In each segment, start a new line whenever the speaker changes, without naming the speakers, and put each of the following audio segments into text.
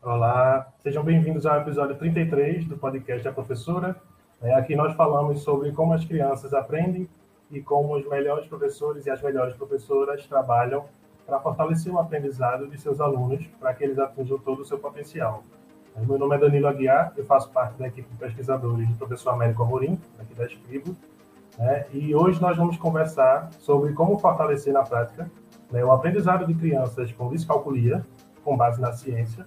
Olá, sejam bem-vindos ao episódio 33 do podcast da professora. É, aqui nós falamos sobre como as crianças aprendem e como os melhores professores e as melhores professoras trabalham para fortalecer o aprendizado de seus alunos para que eles atinjam todo o seu potencial. É, meu nome é Danilo Aguiar, eu faço parte da equipe de pesquisadores do professor Américo Amorim, aqui da Escribo, né, e hoje nós vamos conversar sobre como fortalecer na prática né, o aprendizado de crianças com descalculia, com base na ciência,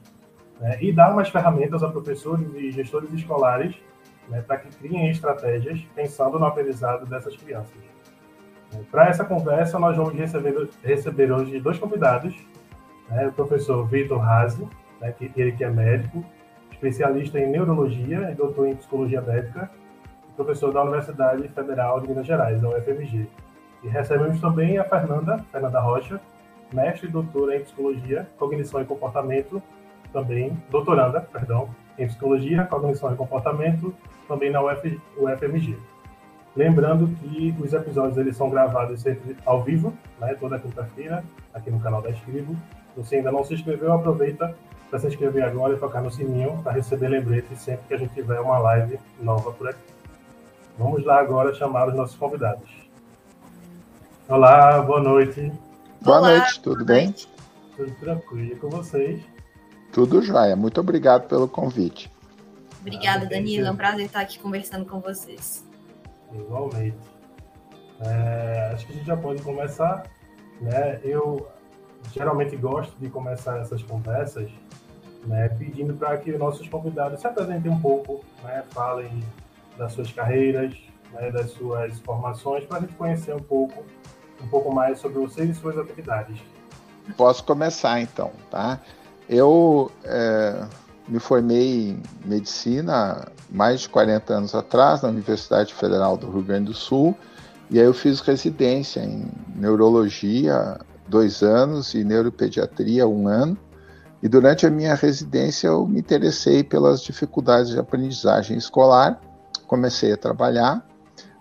né, e dar umas ferramentas a professores e gestores escolares né, para que criem estratégias pensando no aprendizado dessas crianças. Para essa conversa, nós vamos receber, receber hoje dois convidados, né, o professor Vitor Razi, né, que, ele que é médico, especialista em neurologia e doutor em psicologia médica, professor da Universidade Federal de Minas Gerais, a UFMG. E recebemos também a Fernanda, Fernanda Rocha, mestre e doutora em psicologia, cognição e comportamento, também doutoranda, perdão, em psicologia, cognição e comportamento, também na Uf, UFMG. Lembrando que os episódios eles são gravados sempre ao vivo, né, toda quinta-feira, aqui no canal da Escribo. Se você ainda não se inscreveu, aproveita para se inscrever agora e tocar no sininho para receber lembretes sempre que a gente tiver uma live nova por aqui. Vamos lá agora chamar os nossos convidados. Olá, boa noite.
Boa Olá, noite, tudo bem? Noite.
Tudo tranquilo com vocês?
Tudo jóia. Muito obrigado pelo convite.
Obrigada, Danilo. É um prazer estar aqui conversando com vocês.
Igualmente. É, acho que a gente já pode começar. Né? Eu geralmente gosto de começar essas conversas né, pedindo para que os nossos convidados se apresentem um pouco, né, falem das suas carreiras, né, das suas formações, para a gente conhecer um pouco, um pouco mais sobre vocês e suas atividades.
Posso começar então, tá? Eu é, me formei em medicina mais de 40 anos atrás na Universidade Federal do Rio Grande do Sul e aí eu fiz residência em neurologia dois anos e neuropediatria um ano. E durante a minha residência eu me interessei pelas dificuldades de aprendizagem escolar, comecei a trabalhar.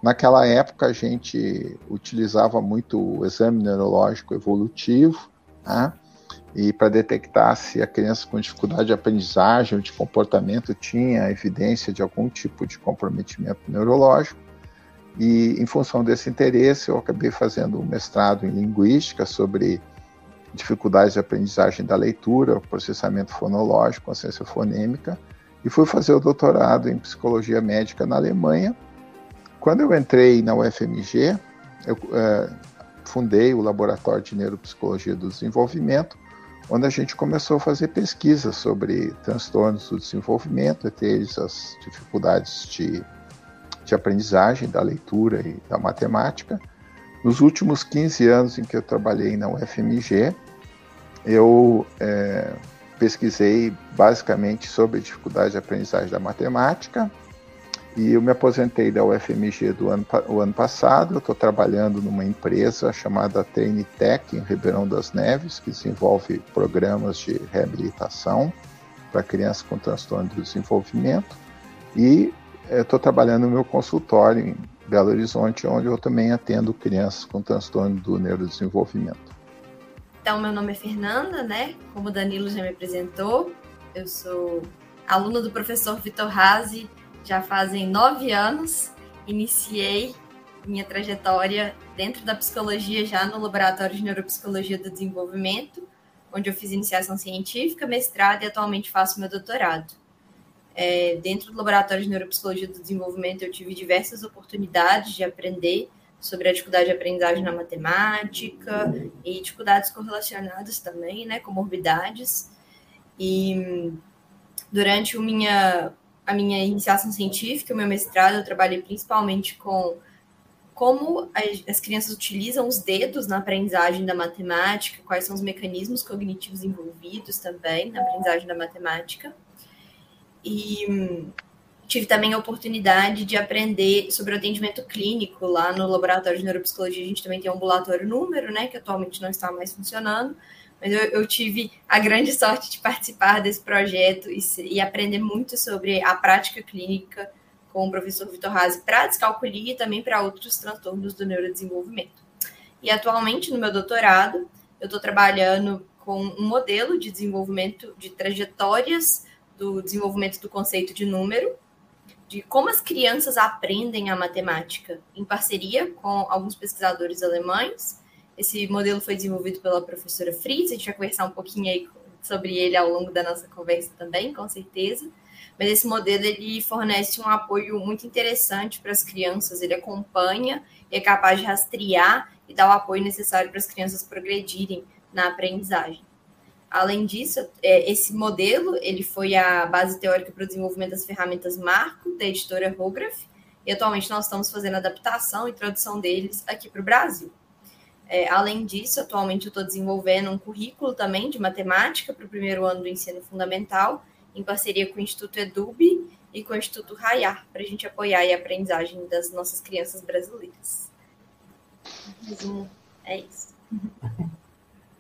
Naquela época a gente utilizava muito o exame neurológico evolutivo, né? E para detectar se a criança com dificuldade de aprendizagem ou de comportamento tinha evidência de algum tipo de comprometimento neurológico. E em função desse interesse, eu acabei fazendo um mestrado em linguística sobre dificuldades de aprendizagem da leitura, processamento fonológico, consciência fonêmica, e fui fazer o doutorado em psicologia médica na Alemanha. Quando eu entrei na UFMG, eu é, fundei o Laboratório de Neuropsicologia do Desenvolvimento, onde a gente começou a fazer pesquisas sobre transtornos do desenvolvimento, entre eles as dificuldades de, de aprendizagem da leitura e da matemática. Nos últimos 15 anos em que eu trabalhei na UFMG, eu é, pesquisei basicamente sobre dificuldade de aprendizagem da matemática e eu me aposentei da UFMG do ano, o ano passado. Eu estou trabalhando numa empresa chamada Trainitech em Ribeirão das Neves, que desenvolve programas de reabilitação para crianças com transtorno do desenvolvimento. E estou trabalhando no meu consultório em Belo Horizonte, onde eu também atendo crianças com transtorno do neurodesenvolvimento.
Então, meu nome é Fernanda, né? Como o Danilo já me apresentou, eu sou aluna do professor Vitor Razi, já fazem nove anos. Iniciei minha trajetória dentro da psicologia já no Laboratório de Neuropsicologia do Desenvolvimento, onde eu fiz iniciação científica, mestrado e atualmente faço meu doutorado. É, dentro do Laboratório de Neuropsicologia do Desenvolvimento, eu tive diversas oportunidades de aprender sobre a dificuldade de aprendizagem na matemática e dificuldades correlacionadas também, né, comorbidades. E durante o minha, a minha iniciação científica, o meu mestrado, eu trabalhei principalmente com como as crianças utilizam os dedos na aprendizagem da matemática, quais são os mecanismos cognitivos envolvidos também na aprendizagem da matemática. E tive também a oportunidade de aprender sobre o atendimento clínico lá no laboratório de neuropsicologia. A gente também tem um ambulatório número, né, que atualmente não está mais funcionando, mas eu, eu tive a grande sorte de participar desse projeto e, e, aprender muito sobre a prática clínica com o professor Vitor Razi para descalculia e também para outros transtornos do neurodesenvolvimento. E atualmente, no meu doutorado, eu estou trabalhando com um modelo de desenvolvimento de trajetórias do desenvolvimento do conceito de número, de como as crianças aprendem a matemática, em parceria com alguns pesquisadores alemães. Esse modelo foi desenvolvido pela professora Fritz, a gente vai conversar um pouquinho aí sobre ele ao longo da nossa conversa também, com certeza. Mas esse modelo ele fornece um apoio muito interessante para as crianças, ele acompanha é capaz de rastrear e dar o apoio necessário para as crianças progredirem na aprendizagem. Além disso, é, esse modelo ele foi a base teórica para o desenvolvimento das ferramentas Marco, da editora Rograph, e atualmente nós estamos fazendo adaptação e tradução deles aqui para o Brasil. É, além disso, atualmente eu estou desenvolvendo um currículo também de matemática para o primeiro ano do ensino fundamental, em parceria com o Instituto Edub e com o Instituto Raiar, para a gente apoiar a aprendizagem das nossas crianças brasileiras. É isso.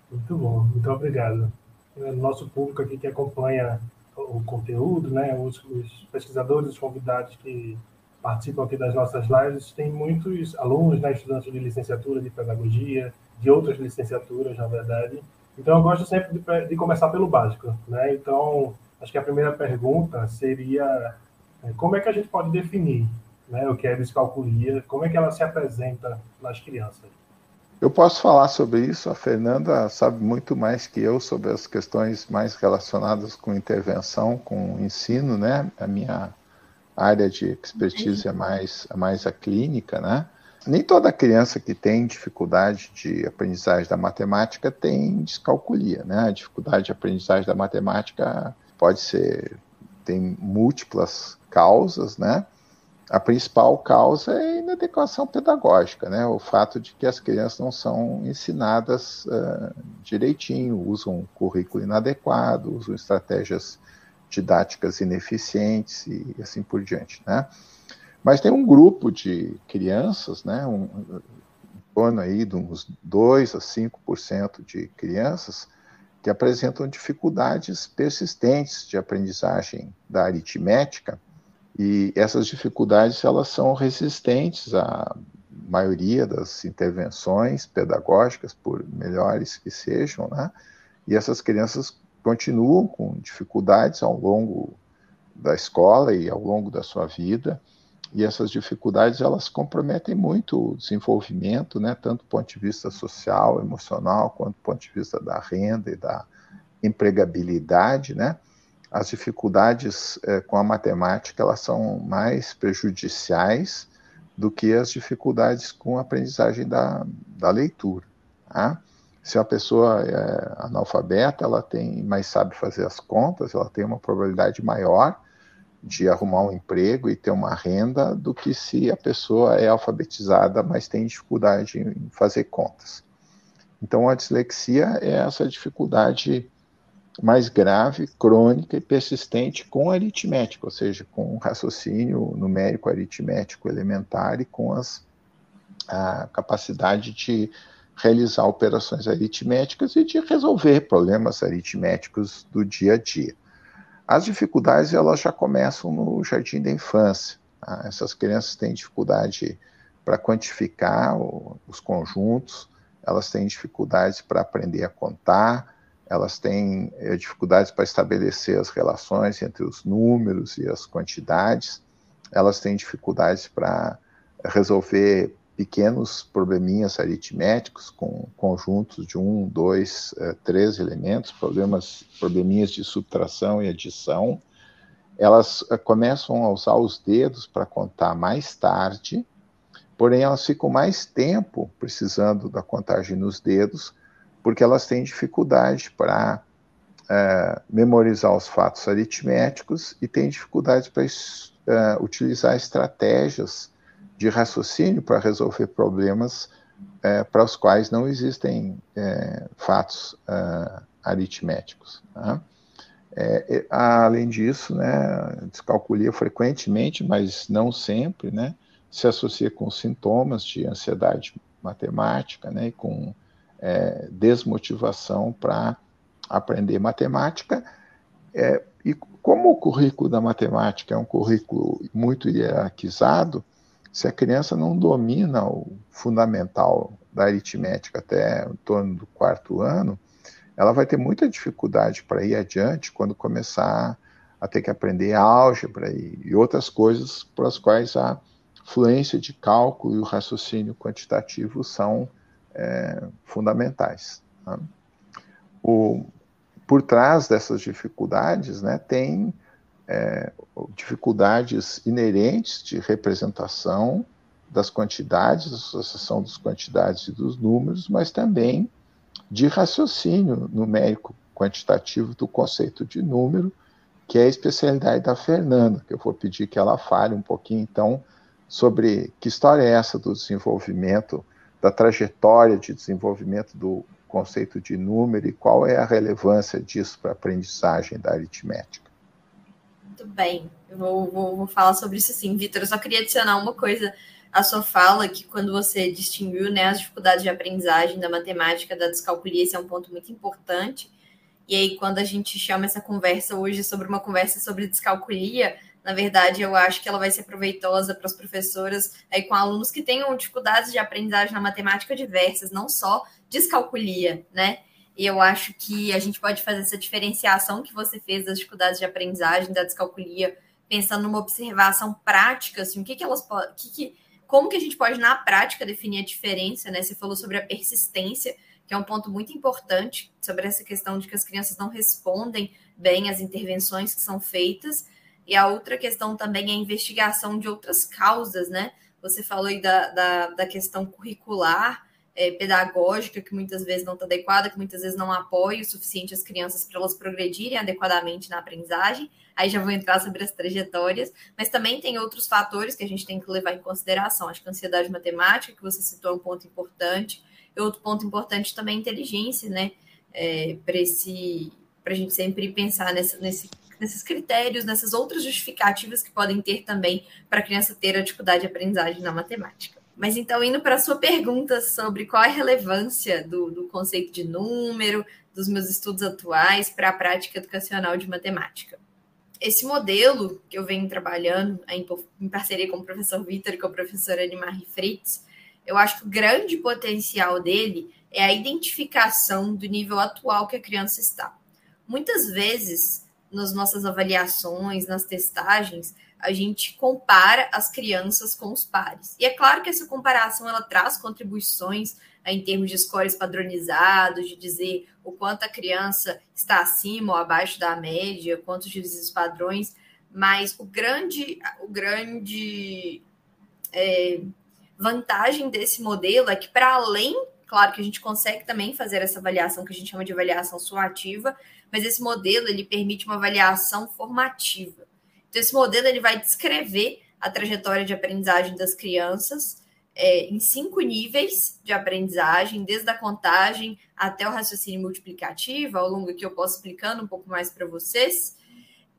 Muito bom, muito obrigado. É, nosso público aqui que acompanha o conteúdo, né, os, os pesquisadores, os convidados que participam aqui das nossas lives, tem muitos alunos, né, estudantes de licenciatura de pedagogia, de outras licenciaturas, na verdade. Então, eu gosto sempre de, de começar pelo básico, né? Então, acho que a primeira pergunta seria é, como é que a gente pode definir né, o que é descalculia, como é que ela se apresenta nas crianças?
Eu posso falar sobre isso. A Fernanda sabe muito mais que eu sobre as questões mais relacionadas com intervenção, com ensino, né? A minha área de expertise é mais, é mais a clínica, né? Nem toda criança que tem dificuldade de aprendizagem da matemática tem descalculia, né? A dificuldade de aprendizagem da matemática pode ser tem múltiplas causas, né? a principal causa é a inadequação pedagógica, né? o fato de que as crianças não são ensinadas uh, direitinho, usam currículo inadequado, usam estratégias didáticas ineficientes e assim por diante. Né? Mas tem um grupo de crianças, né, um, em torno aí de uns 2 a 5% de crianças, que apresentam dificuldades persistentes de aprendizagem da aritmética, e essas dificuldades elas são resistentes à maioria das intervenções pedagógicas, por melhores que sejam, né? E essas crianças continuam com dificuldades ao longo da escola e ao longo da sua vida. E essas dificuldades elas comprometem muito o desenvolvimento, né, tanto do ponto de vista social, emocional, quanto do ponto de vista da renda e da empregabilidade, né? as dificuldades é, com a matemática elas são mais prejudiciais do que as dificuldades com a aprendizagem da, da leitura. Tá? Se a pessoa é analfabeta, ela tem, mas sabe fazer as contas, ela tem uma probabilidade maior de arrumar um emprego e ter uma renda do que se a pessoa é alfabetizada, mas tem dificuldade em fazer contas. Então, a dislexia é essa dificuldade mais grave, crônica e persistente com aritmética, ou seja, com raciocínio numérico aritmético elementar e com as, a capacidade de realizar operações aritméticas e de resolver problemas aritméticos do dia a dia. As dificuldades elas já começam no jardim da infância. Tá? Essas crianças têm dificuldade para quantificar os conjuntos, elas têm dificuldades para aprender a contar, elas têm é, dificuldades para estabelecer as relações entre os números e as quantidades, elas têm dificuldades para resolver pequenos probleminhas aritméticos com conjuntos de um, dois, é, três elementos, problemas, probleminhas de subtração e adição. Elas é, começam a usar os dedos para contar mais tarde, porém elas ficam mais tempo precisando da contagem nos dedos porque elas têm dificuldade para é, memorizar os fatos aritméticos e têm dificuldade para é, utilizar estratégias de raciocínio para resolver problemas é, para os quais não existem é, fatos é, aritméticos. Né? É, além disso, né, descalculia frequentemente, mas não sempre, né, se associa com sintomas de ansiedade matemática né, e com é, desmotivação para aprender matemática. É, e como o currículo da matemática é um currículo muito hierarquizado, se a criança não domina o fundamental da aritmética até em torno do quarto ano, ela vai ter muita dificuldade para ir adiante quando começar a ter que aprender álgebra e, e outras coisas para as quais a fluência de cálculo e o raciocínio quantitativo são é, fundamentais. Tá? O, por trás dessas dificuldades, né, tem é, dificuldades inerentes de representação das quantidades, associação das quantidades e dos números, mas também de raciocínio numérico quantitativo do conceito de número, que é a especialidade da Fernanda, que eu vou pedir que ela fale um pouquinho, então, sobre que história é essa do desenvolvimento, da trajetória de desenvolvimento do conceito de número e qual é a relevância disso para a aprendizagem da aritmética.
Muito bem, eu vou, vou, vou falar sobre isso sim, Vitor. Eu só queria adicionar uma coisa à sua fala, que quando você distinguiu né, as dificuldades de aprendizagem da matemática, da descalculia, esse é um ponto muito importante. E aí, quando a gente chama essa conversa hoje sobre uma conversa sobre descalculia, na verdade, eu acho que ela vai ser proveitosa para as professoras aí com alunos que tenham dificuldades de aprendizagem na matemática diversas, não só descalculia, né? E eu acho que a gente pode fazer essa diferenciação que você fez das dificuldades de aprendizagem, da descalculia, pensando numa observação prática, assim, o que, que elas podem. Que que, como que a gente pode, na prática, definir a diferença, né? Você falou sobre a persistência, que é um ponto muito importante, sobre essa questão de que as crianças não respondem bem às intervenções que são feitas. E a outra questão também é a investigação de outras causas, né? Você falou aí da, da, da questão curricular, é, pedagógica, que muitas vezes não está adequada, que muitas vezes não apoia o suficiente as crianças para elas progredirem adequadamente na aprendizagem. Aí já vou entrar sobre as trajetórias, mas também tem outros fatores que a gente tem que levar em consideração. Acho que a ansiedade matemática, que você citou, é um ponto importante. E outro ponto importante também é a inteligência, né? É, para a gente sempre pensar nessa, nesse nesses critérios, nessas outras justificativas que podem ter também para a criança ter a dificuldade de aprendizagem na matemática. Mas então, indo para a sua pergunta sobre qual é a relevância do, do conceito de número, dos meus estudos atuais para a prática educacional de matemática. Esse modelo que eu venho trabalhando em, parceria com o professor Vitor e com a professora Animar Fritz, eu acho que o grande potencial dele é a identificação do nível atual que a criança está. Muitas vezes, nas nossas avaliações, nas testagens, a gente compara as crianças com os pares. E é claro que essa comparação ela traz contribuições em termos de scores padronizados, de dizer o quanto a criança está acima ou abaixo da média, quantos desvios padrões, mas o grande, o grande é, vantagem desse modelo é que, para além, claro que a gente consegue também fazer essa avaliação que a gente chama de avaliação suativa, mas esse modelo ele permite uma avaliação formativa. Então, esse modelo ele vai descrever a trajetória de aprendizagem das crianças é, em cinco níveis de aprendizagem, desde a contagem até o raciocínio multiplicativo, ao longo que eu posso explicando um pouco mais para vocês.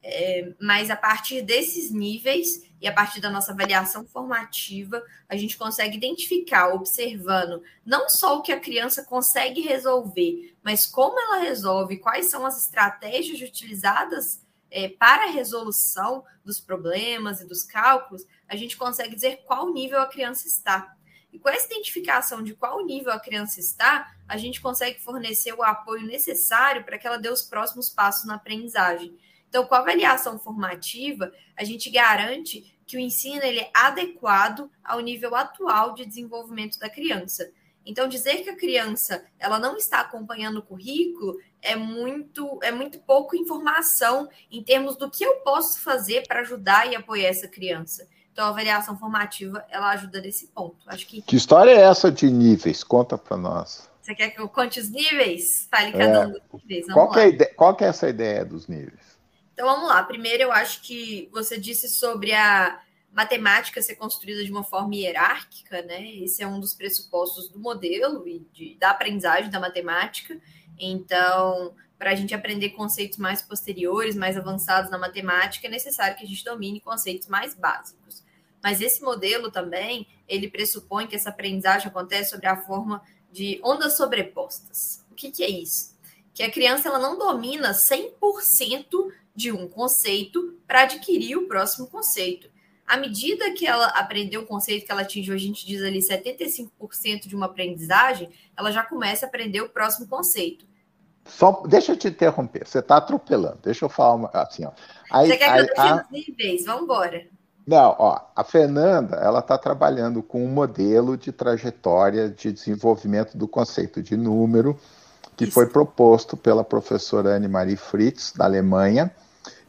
É, mas a partir desses níveis e a partir da nossa avaliação formativa, a gente consegue identificar, observando não só o que a criança consegue resolver, mas como ela resolve, quais são as estratégias utilizadas é, para a resolução dos problemas e dos cálculos, a gente consegue dizer qual nível a criança está. E com essa identificação de qual nível a criança está, a gente consegue fornecer o apoio necessário para que ela dê os próximos passos na aprendizagem. Então, com a avaliação formativa, a gente garante que o ensino ele é adequado ao nível atual de desenvolvimento da criança. Então, dizer que a criança ela não está acompanhando o currículo é muito, é muito pouco informação em termos do que eu posso fazer para ajudar e apoiar essa criança. Então, a avaliação formativa ela ajuda nesse ponto. Acho que.
Que história é essa de níveis? Conta para nós.
Você quer que eu conte os níveis? Fale cada é. um dos níveis.
Vamos qual, é ideia, qual é essa ideia dos níveis?
Então vamos lá. Primeiro, eu acho que você disse sobre a matemática ser construída de uma forma hierárquica, né? Esse é um dos pressupostos do modelo e de, da aprendizagem da matemática. Então, para a gente aprender conceitos mais posteriores, mais avançados na matemática, é necessário que a gente domine conceitos mais básicos. Mas esse modelo também, ele pressupõe que essa aprendizagem acontece sobre a forma de ondas sobrepostas. O que, que é isso? Que a criança ela não domina 100% de um conceito para adquirir o próximo conceito. À medida que ela aprendeu o conceito que ela atingiu, a gente diz ali 75% de uma aprendizagem, ela já começa a aprender o próximo conceito.
Só, deixa eu te interromper, você está atropelando. Deixa eu falar uma, assim, ó.
Aí, você quer que eu defina os níveis? Vamos embora.
Não, ó, a Fernanda, ela está trabalhando com um modelo de trajetória de desenvolvimento do conceito de número que Isso. foi proposto pela professora Anne-Marie Fritz, da Alemanha,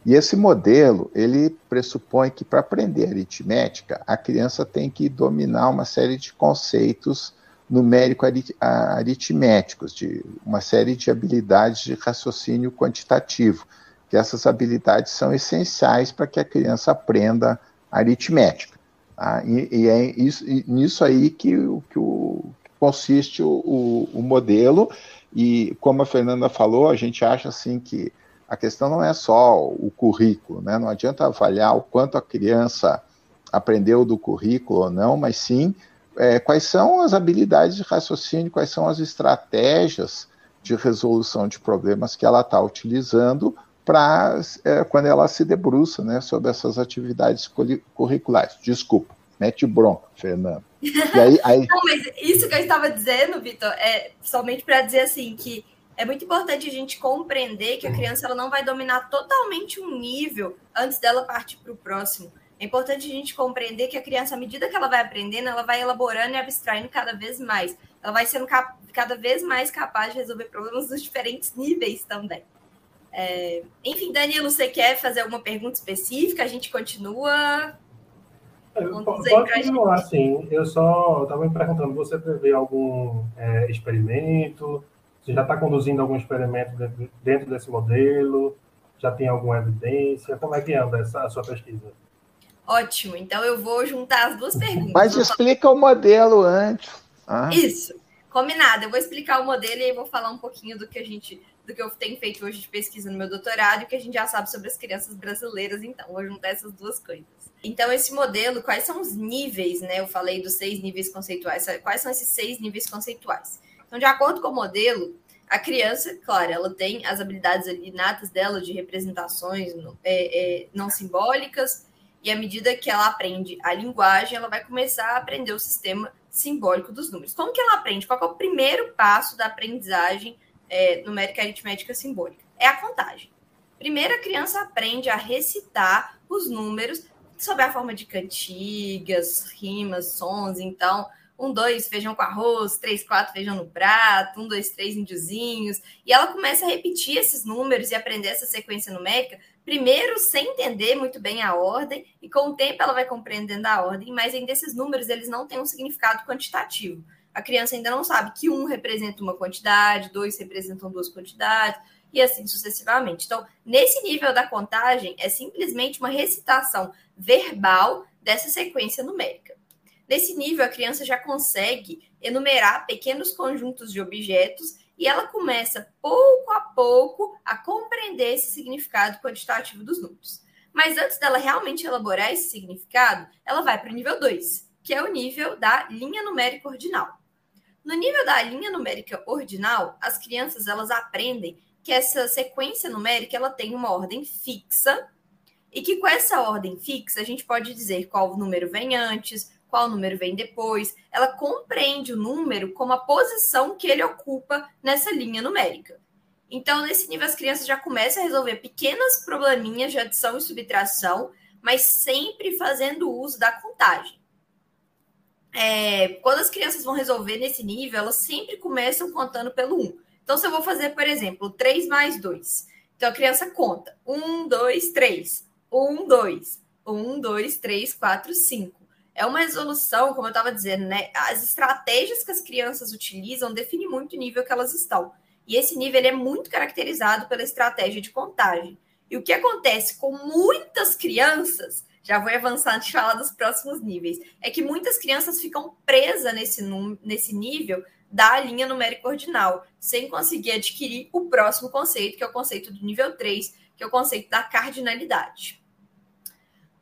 e esse modelo, ele pressupõe que para aprender aritmética, a criança tem que dominar uma série de conceitos numérico-aritméticos, de uma série de habilidades de raciocínio quantitativo, que essas habilidades são essenciais para que a criança aprenda aritmética. Tá? E, e, é isso, e nisso aí que, que, o, que consiste o, o, o modelo, e como a Fernanda falou, a gente acha assim que a questão não é só o currículo, né? Não adianta avaliar o quanto a criança aprendeu do currículo ou não, mas sim é, quais são as habilidades de raciocínio, quais são as estratégias de resolução de problemas que ela está utilizando para é, quando ela se debruça né, sobre essas atividades curriculares. Desculpa, mete bronca, Fernando.
Aí, aí... Não, mas isso que eu estava dizendo, Vitor, é somente para dizer assim que é muito importante a gente compreender que a criança ela não vai dominar totalmente um nível antes dela partir para o próximo. É importante a gente compreender que a criança, à medida que ela vai aprendendo, ela vai elaborando e abstraindo cada vez mais. Ela vai sendo cada vez mais capaz de resolver problemas dos diferentes níveis também. É... Enfim, Danilo, você quer fazer alguma pergunta específica? A gente continua.
Pode continuar, sim. Eu só estava me perguntando, você prevê algum é, experimento? Você já está conduzindo algum experimento dentro, dentro, desse modelo? Já tem alguma evidência? Como é que anda essa, a sua pesquisa?
Ótimo, então eu vou juntar as duas perguntas.
Mas explica o modelo antes.
Ah. Isso, combinado. Eu vou explicar o modelo e aí vou falar um pouquinho do que a gente, do que eu tenho feito hoje de pesquisa no meu doutorado e o que a gente já sabe sobre as crianças brasileiras. Então, vou juntar essas duas coisas. Então, esse modelo, quais são os níveis, né? Eu falei dos seis níveis conceituais. Quais são esses seis níveis conceituais? Então, de acordo com o modelo, a criança, claro, ela tem as habilidades inatas dela de representações é, é, não simbólicas, e à medida que ela aprende a linguagem, ela vai começar a aprender o sistema simbólico dos números. Como que ela aprende? Qual é o primeiro passo da aprendizagem é, numérica aritmética simbólica? É a contagem. Primeiro, a criança aprende a recitar os números sob a forma de cantigas, rimas, sons. Então, um, dois, feijão com arroz, três, quatro, feijão no prato, um, dois, três, índiozinhos. E ela começa a repetir esses números e aprender essa sequência numérica, primeiro sem entender muito bem a ordem, e com o tempo ela vai compreendendo a ordem, mas ainda esses números eles não têm um significado quantitativo. A criança ainda não sabe que um representa uma quantidade, dois representam duas quantidades, e assim sucessivamente. Então, nesse nível da contagem, é simplesmente uma recitação verbal dessa sequência numérica. Nesse nível, a criança já consegue enumerar pequenos conjuntos de objetos e ela começa, pouco a pouco, a compreender esse significado quantitativo dos números. Mas antes dela realmente elaborar esse significado, ela vai para o nível 2, que é o nível da linha numérica ordinal. No nível da linha numérica ordinal, as crianças elas aprendem que essa sequência numérica ela tem uma ordem fixa e que com essa ordem fixa a gente pode dizer qual número vem antes, qual número vem depois. Ela compreende o número como a posição que ele ocupa nessa linha numérica. Então, nesse nível, as crianças já começam a resolver pequenas probleminhas de adição e subtração, mas sempre fazendo uso da contagem. É, quando as crianças vão resolver nesse nível, elas sempre começam contando pelo 1. Então, se eu vou fazer, por exemplo, 3 mais 2. Então, a criança conta 1, 2, 3. 1, 2. 1, 2, 3, 4, 5 é uma resolução, como eu estava dizendo, né? As estratégias que as crianças utilizam definem muito o nível que elas estão. E esse nível é muito caracterizado pela estratégia de contagem. E o que acontece com muitas crianças, já vou avançar antes de falar dos próximos níveis, é que muitas crianças ficam presas nesse, nesse nível da linha numérica ordinal, sem conseguir adquirir o próximo conceito, que é o conceito do nível 3, que é o conceito da cardinalidade.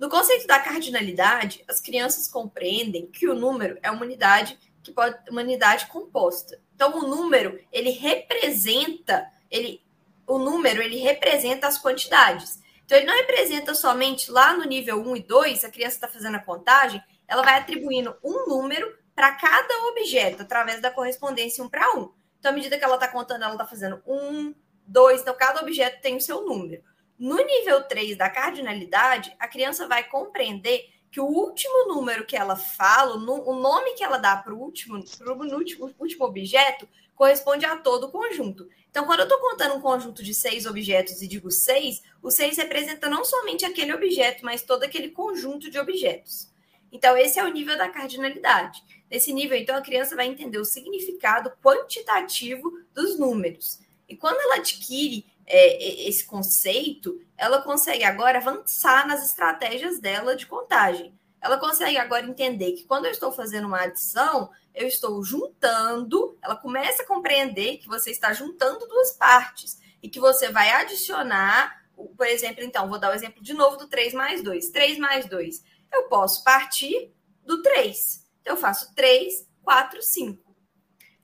No conceito da cardinalidade, as crianças compreendem que o número é uma unidade que pode uma unidade composta. Então o número, ele representa, ele o número, ele representa as quantidades. Então ele não representa somente lá no nível 1 e 2, a criança está fazendo a contagem, ela vai atribuindo um número para cada objeto através da correspondência 1 para 1. Então, à medida que ela está contando, ela está fazendo 1, 2. Então, cada objeto tem o seu número. No nível 3 da cardinalidade, a criança vai compreender que o último número que ela fala, o nome que ela dá para o último, último, último objeto, corresponde a todo o conjunto. Então, quando eu estou contando um conjunto de seis objetos e digo seis, o seis representa não somente aquele objeto, mas todo aquele conjunto de objetos. Então, esse é o nível da cardinalidade. Nesse nível, então, a criança vai entender o significado quantitativo dos números. E quando ela adquire é, esse conceito, ela consegue agora avançar nas estratégias dela de contagem. Ela consegue agora entender que quando eu estou fazendo uma adição, eu estou juntando, ela começa a compreender que você está juntando duas partes e que você vai adicionar, por exemplo, então, vou dar o exemplo de novo do 3 mais 2. 3 mais 2. Eu posso partir do 3. Então, eu faço 3, 4, 5.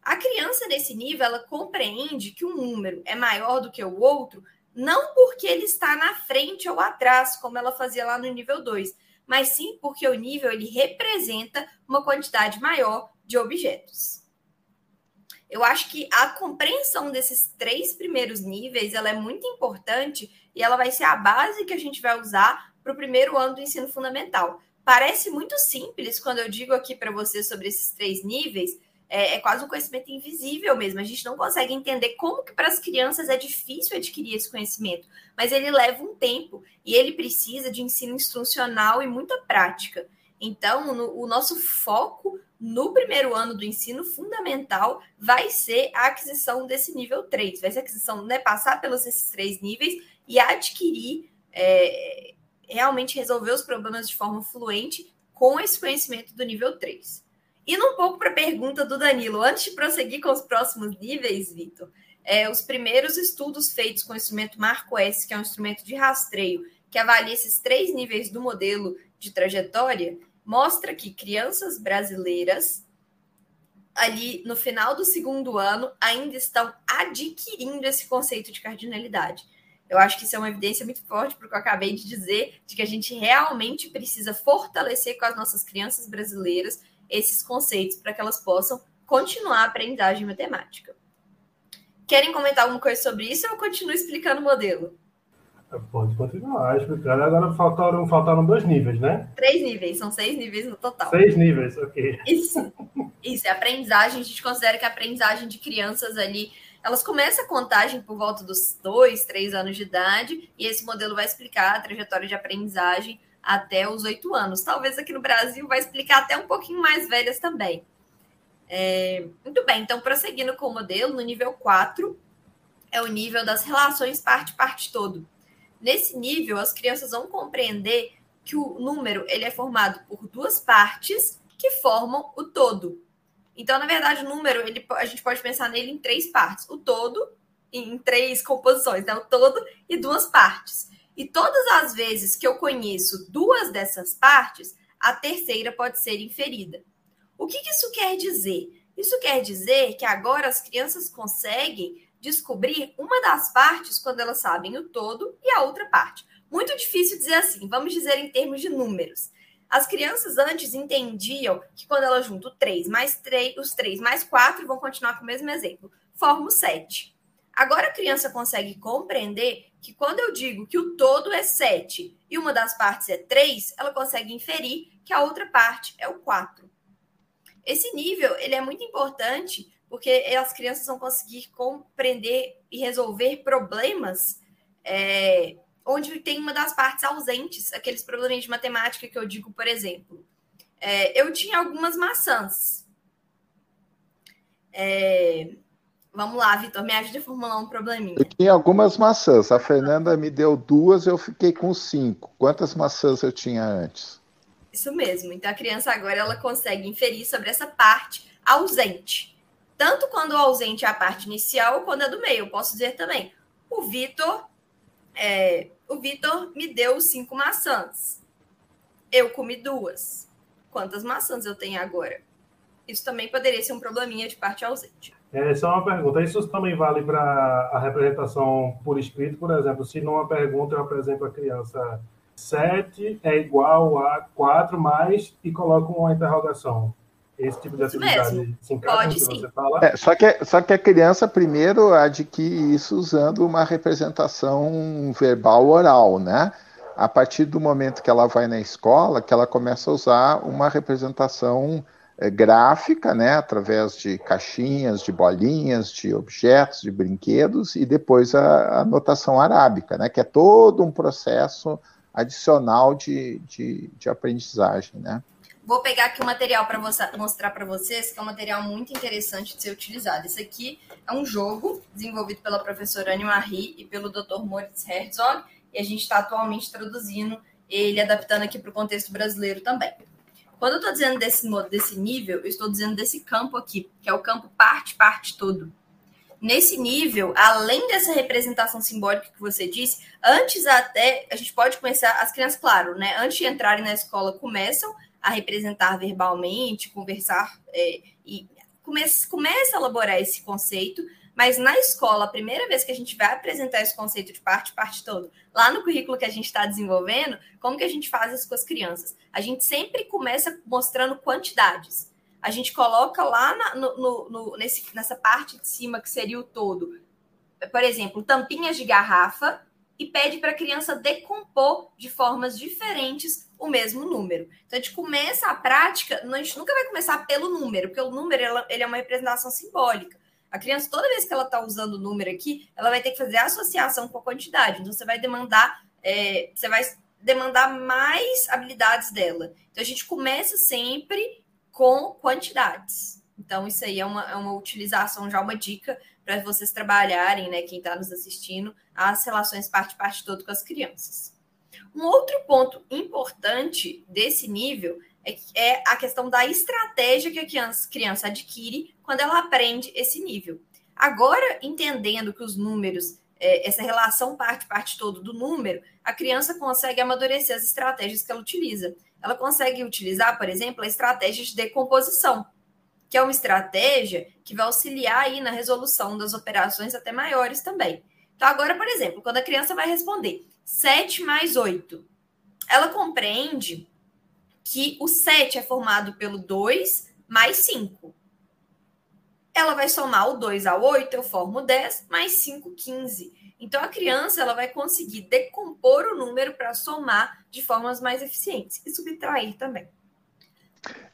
A criança nesse nível, ela compreende que um número é maior do que o outro, não porque ele está na frente ou atrás, como ela fazia lá no nível 2, mas sim porque o nível ele representa uma quantidade maior de objetos. Eu acho que a compreensão desses três primeiros níveis ela é muito importante e ela vai ser a base que a gente vai usar para o primeiro ano do ensino fundamental. Parece muito simples quando eu digo aqui para você sobre esses três níveis, é, é, quase um conhecimento invisível mesmo. A gente não consegue entender como que para as crianças é difícil adquirir esse conhecimento, mas ele leva um tempo e ele precisa de ensino instrucional e muita prática. Então, no, o nosso foco no primeiro ano do ensino fundamental vai ser a aquisição desse nível 3, vai ser a aquisição, né, passar pelos esses três níveis e adquirir, é, realmente resolver os problemas de forma fluente com esse conhecimento do nível 3. Indo um pouco para a pergunta do Danilo, antes de prosseguir com os próximos níveis, Vitor, é, os primeiros estudos feitos com o instrumento Marco S, que é um instrumento de rastreio que avalia esses três níveis do modelo de trajetória, mostra que crianças brasileiras ali no final do segundo ano ainda estão adquirindo esse conceito de cardinalidade. Eu acho que isso é uma evidência muito forte para o que eu acabei de dizer, de que a gente realmente precisa fortalecer com as nossas crianças brasileiras esses conceitos para que elas possam continuar a aprendizagem matemática. Querem comentar alguma coisa sobre isso ou eu continuo explicando o modelo?
Pode continuar explicando. Agora faltaram, faltaram dois níveis, né?
Três níveis, são seis níveis no total.
Seis níveis, ok.
Isso. Isso, é aprendizagem. A gente considera que a aprendizagem de crianças ali, elas começam a contagem por volta dos dois, três anos de idade, e esse modelo vai explicar a trajetória de aprendizagem até os oito anos. Talvez aqui no Brasil vai explicar até um pouquinho mais velhas também. É, muito bem, então prosseguindo com o modelo, no nível 4 é o nível das relações parte-parte-todo. Nesse nível, as crianças vão compreender que o número ele é formado por duas partes que formam o todo. Então, na verdade, o número ele, a gente pode pensar nele em três partes: o todo em três composições, né? o todo e duas partes. E todas as vezes que eu conheço duas dessas partes, a terceira pode ser inferida. O que, isso quer dizer? Isso quer dizer que agora as crianças conseguem descobrir uma das partes quando elas sabem o todo e a outra parte. Muito difícil dizer assim, vamos dizer em termos de números. As crianças antes entendiam que quando elas juntam 3 mais 3, os 3 mais 4, vão continuar com o mesmo exemplo, formam 7. Agora a criança consegue compreender que quando eu digo que o todo é 7 e uma das partes é 3, ela consegue inferir que a outra parte é o 4. Esse nível ele é muito importante porque as crianças vão conseguir compreender e resolver problemas é, onde tem uma das partes ausentes, aqueles problemas de matemática que eu digo, por exemplo. É, eu tinha algumas maçãs. É, Vamos lá, Vitor, me ajude a formular um probleminha.
Eu tinha algumas maçãs. A Fernanda me deu duas, eu fiquei com cinco. Quantas maçãs eu tinha antes?
Isso mesmo. Então a criança agora ela consegue inferir sobre essa parte ausente. Tanto quando o ausente é a parte inicial, quando é do meio. Eu posso dizer também. O Vitor, é, o Vitor me deu cinco maçãs. Eu comi duas. Quantas maçãs eu tenho agora? Isso também poderia ser um probleminha de parte ausente.
É só uma pergunta. Isso também vale para a representação por escrito, por exemplo, se numa pergunta eu apresento a criança 7 é igual a 4 mais e coloco uma interrogação. esse tipo de atividade
se encaixa Pode, no que sim. você
fala? É, só, que, só que a criança primeiro adquire isso usando uma representação verbal oral, né? A partir do momento que ela vai na escola, que ela começa a usar uma representação é, gráfica, né, através de caixinhas, de bolinhas, de objetos, de brinquedos, e depois a, a notação arábica, né, que é todo um processo adicional de, de, de aprendizagem, né.
Vou pegar aqui o um material para mostrar para vocês, que é um material muito interessante de ser utilizado. Esse aqui é um jogo desenvolvido pela professora Anne Marie e pelo Dr. Moritz Herzog, e a gente está atualmente traduzindo ele, adaptando aqui para o contexto brasileiro também. Quando eu estou dizendo desse, desse nível, eu estou dizendo desse campo aqui, que é o campo parte, parte, todo. Nesse nível, além dessa representação simbólica que você disse, antes até, a gente pode começar, as crianças, claro, né, antes de entrarem na escola, começam a representar verbalmente, conversar é, e começa, começa a elaborar esse conceito, mas na escola, a primeira vez que a gente vai apresentar esse conceito de parte, parte todo, lá no currículo que a gente está desenvolvendo, como que a gente faz isso com as crianças? A gente sempre começa mostrando quantidades. A gente coloca lá na, no, no, no, nesse, nessa parte de cima, que seria o todo, por exemplo, tampinhas de garrafa, e pede para a criança decompor de formas diferentes o mesmo número. Então, a gente começa a prática, a gente nunca vai começar pelo número, porque o número ele é uma representação simbólica. A criança, toda vez que ela está usando o número aqui, ela vai ter que fazer associação com a quantidade. Então, você vai demandar, é, você vai demandar mais habilidades dela. Então, a gente começa sempre com quantidades. Então, isso aí é uma, é uma utilização, já uma dica para vocês trabalharem, né? Quem está nos assistindo, as relações parte-parte todo com as crianças. Um outro ponto importante desse nível é, é a questão da estratégia que a criança, adquire quando ela aprende esse nível. Agora, entendendo que os números, é, essa relação parte-parte todo do número, a criança consegue amadurecer as estratégias que ela utiliza. Ela consegue utilizar, por exemplo, a estratégia de decomposição, que é uma estratégia que vai auxiliar aí na resolução das operações até maiores também. Então, agora, por exemplo, quando a criança vai responder 7 mais 8. Ela compreende que o 7 é formado pelo 2 mais 5. Ela vai somar o 2 ao 8, eu formo 10, mais 5, 15. Então, a criança ela vai conseguir decompor o número para somar de formas mais eficientes e subtrair também.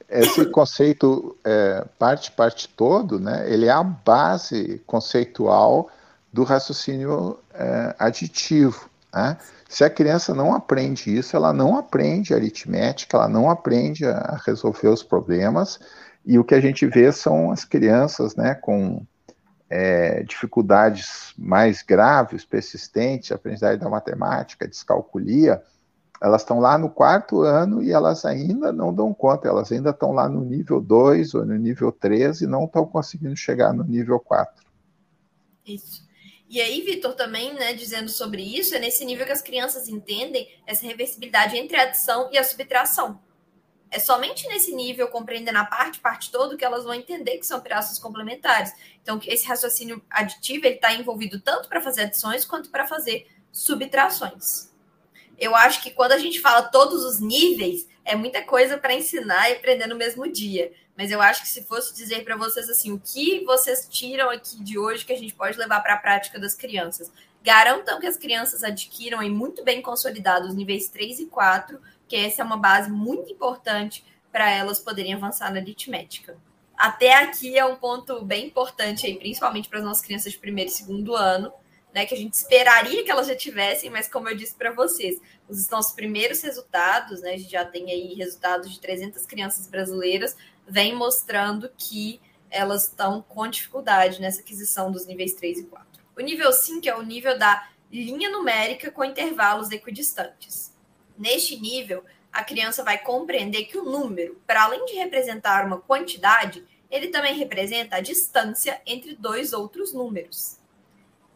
Esse conceito é, parte, parte todo, né, ele é a base conceitual do raciocínio é, aditivo. Né? Se a criança não aprende isso, ela não aprende aritmética, ela não aprende a resolver os problemas, e o que a gente vê são as crianças né, com é, dificuldades mais graves, persistentes, aprendizagem da matemática, descalculia, elas estão lá no quarto ano e elas ainda não dão conta, elas ainda estão lá no nível 2 ou no nível 3 e não estão conseguindo chegar no nível 4.
Isso. E aí, Vitor, também, né, dizendo sobre isso, é nesse nível que as crianças entendem essa reversibilidade entre a adição e a subtração. É somente nesse nível, compreendendo a parte, parte todo, que elas vão entender que são operações complementares. Então, esse raciocínio aditivo ele está envolvido tanto para fazer adições quanto para fazer subtrações. Eu acho que quando a gente fala todos os níveis, é muita coisa para ensinar e aprender no mesmo dia. Mas eu acho que se fosse dizer para vocês assim, o que vocês tiram aqui de hoje que a gente pode levar para a prática das crianças? Garantam que as crianças adquiram aí muito bem consolidados os níveis 3 e 4, que essa é uma base muito importante para elas poderem avançar na aritmética. Até aqui é um ponto bem importante aí, principalmente para as nossas crianças de primeiro e segundo ano, né, que a gente esperaria que elas já tivessem, mas como eu disse para vocês, os nossos primeiros resultados, né, a gente já tem aí resultados de 300 crianças brasileiras, vem mostrando que elas estão com dificuldade nessa aquisição dos níveis 3 e 4. O nível 5 é o nível da linha numérica com intervalos equidistantes. Neste nível, a criança vai compreender que o número, para além de representar uma quantidade, ele também representa a distância entre dois outros números.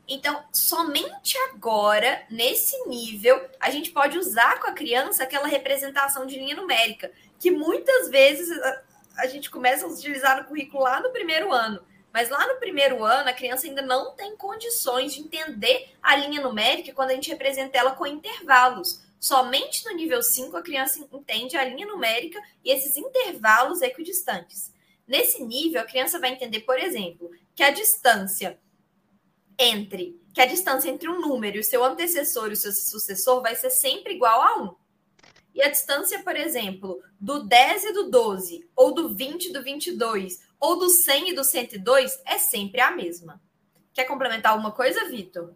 Então, somente agora, nesse nível, a gente pode usar com a criança aquela representação de linha numérica, que muitas vezes a gente começa a utilizar no currículo lá no primeiro ano. Mas lá no primeiro ano, a criança ainda não tem condições de entender a linha numérica quando a gente representa ela com intervalos. Somente no nível 5 a criança entende a linha numérica e esses intervalos equidistantes. Nesse nível, a criança vai entender, por exemplo, que a distância entre que a distância entre um número e o seu antecessor e o seu sucessor vai ser sempre igual a 1. E a distância, por exemplo, do 10 e do 12, ou do 20 e do 22, ou do 100 e do 102 é sempre a mesma. Quer complementar alguma coisa, Vitor?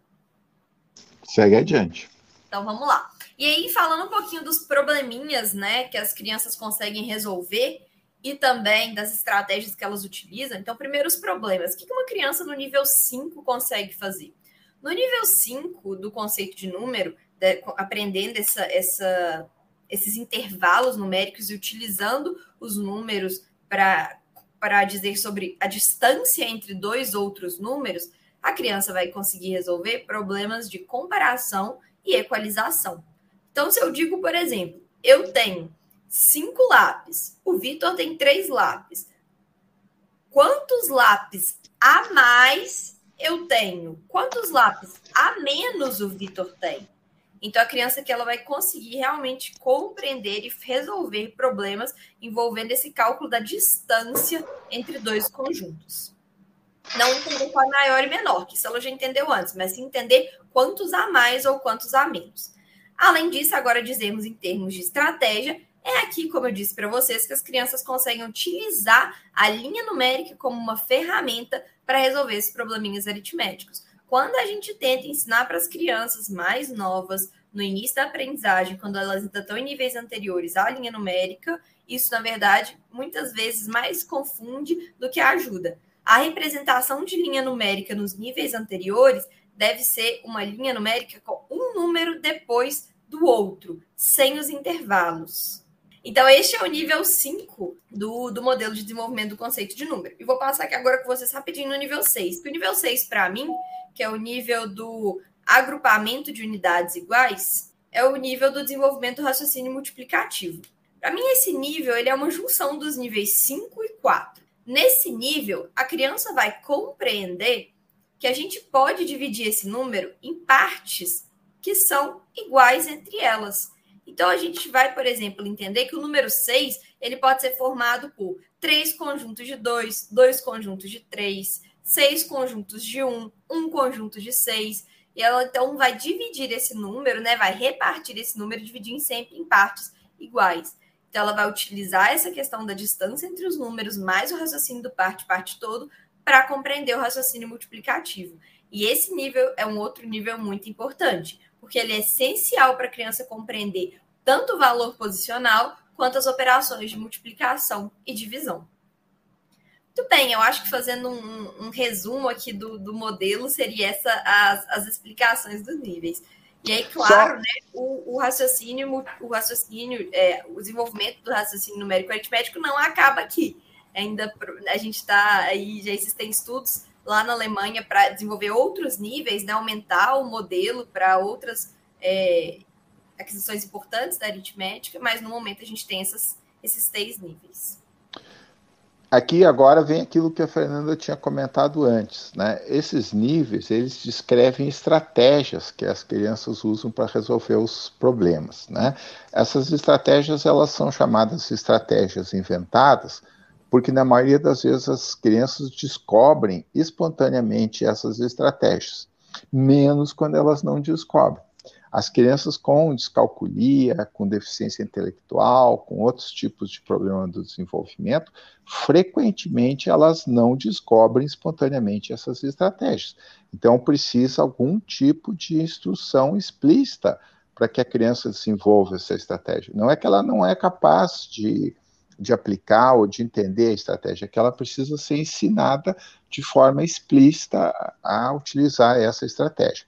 Segue adiante.
Então vamos lá. E aí, falando um pouquinho dos probleminhas, né, que as crianças conseguem resolver e também das estratégias que elas utilizam. Então, primeiro os problemas. O que uma criança no nível 5 consegue fazer? No nível 5 do conceito de número, de, aprendendo essa, essa, esses intervalos numéricos e utilizando os números para dizer sobre a distância entre dois outros números, a criança vai conseguir resolver problemas de comparação e equalização. Então, se eu digo, por exemplo, eu tenho cinco lápis, o Vitor tem três lápis. Quantos lápis a mais eu tenho? Quantos lápis a menos o Vitor tem? Então, a criança que ela vai conseguir realmente compreender e resolver problemas envolvendo esse cálculo da distância entre dois conjuntos. Não entender qual é maior e menor, que isso ela já entendeu antes, mas entender quantos a mais ou quantos a menos. Além disso, agora dizemos em termos de estratégia, é aqui, como eu disse para vocês, que as crianças conseguem utilizar a linha numérica como uma ferramenta para resolver esses probleminhas aritméticos. Quando a gente tenta ensinar para as crianças mais novas, no início da aprendizagem, quando elas ainda estão em níveis anteriores à linha numérica, isso, na verdade, muitas vezes mais confunde do que ajuda. A representação de linha numérica nos níveis anteriores deve ser uma linha numérica com um número depois do outro, sem os intervalos. Então, este é o nível 5 do, do modelo de desenvolvimento do conceito de número. E vou passar aqui agora com vocês rapidinho no nível 6. o nível 6, para mim, que é o nível do agrupamento de unidades iguais, é o nível do desenvolvimento do raciocínio multiplicativo. Para mim, esse nível ele é uma junção dos níveis 5 e 4. Nesse nível, a criança vai compreender que a gente pode dividir esse número em partes que são iguais entre elas. Então, a gente vai, por exemplo, entender que o número 6 ele pode ser formado por três conjuntos de 2, dois conjuntos de 3, seis conjuntos de 1, um, um conjunto de 6. E ela, então, vai dividir esse número, né? vai repartir esse número, dividindo sempre em partes iguais. Então, ela vai utilizar essa questão da distância entre os números, mais o raciocínio do parte-parte todo, para compreender o raciocínio multiplicativo. E esse nível é um outro nível muito importante, porque ele é essencial para a criança compreender tanto o valor posicional quanto as operações de multiplicação e divisão. Muito bem, eu acho que fazendo um, um resumo aqui do, do, modelo, seria essa as, as explicações dos níveis. E aí, claro, Só... né, o, o, raciocínio, o raciocínio, é, o desenvolvimento do raciocínio numérico aritmético não acaba aqui. Ainda a gente está aí, já existem estudos lá na Alemanha para desenvolver outros níveis, né, aumentar o modelo para outras é, aquisições importantes da aritmética, mas no momento a gente tem essas, esses três níveis.
Aqui agora vem aquilo que a Fernanda tinha comentado antes, né? Esses níveis, eles descrevem estratégias que as crianças usam para resolver os problemas, né? Essas estratégias, elas são chamadas estratégias inventadas, porque na maioria das vezes as crianças descobrem espontaneamente essas estratégias, menos quando elas não descobrem. As crianças com descalculia, com deficiência intelectual, com outros tipos de problema do desenvolvimento, frequentemente elas não descobrem espontaneamente essas estratégias. Então precisa algum tipo de instrução explícita para que a criança desenvolva essa estratégia. Não é que ela não é capaz de, de aplicar ou de entender a estratégia, é que ela precisa ser ensinada de forma explícita a utilizar essa estratégia.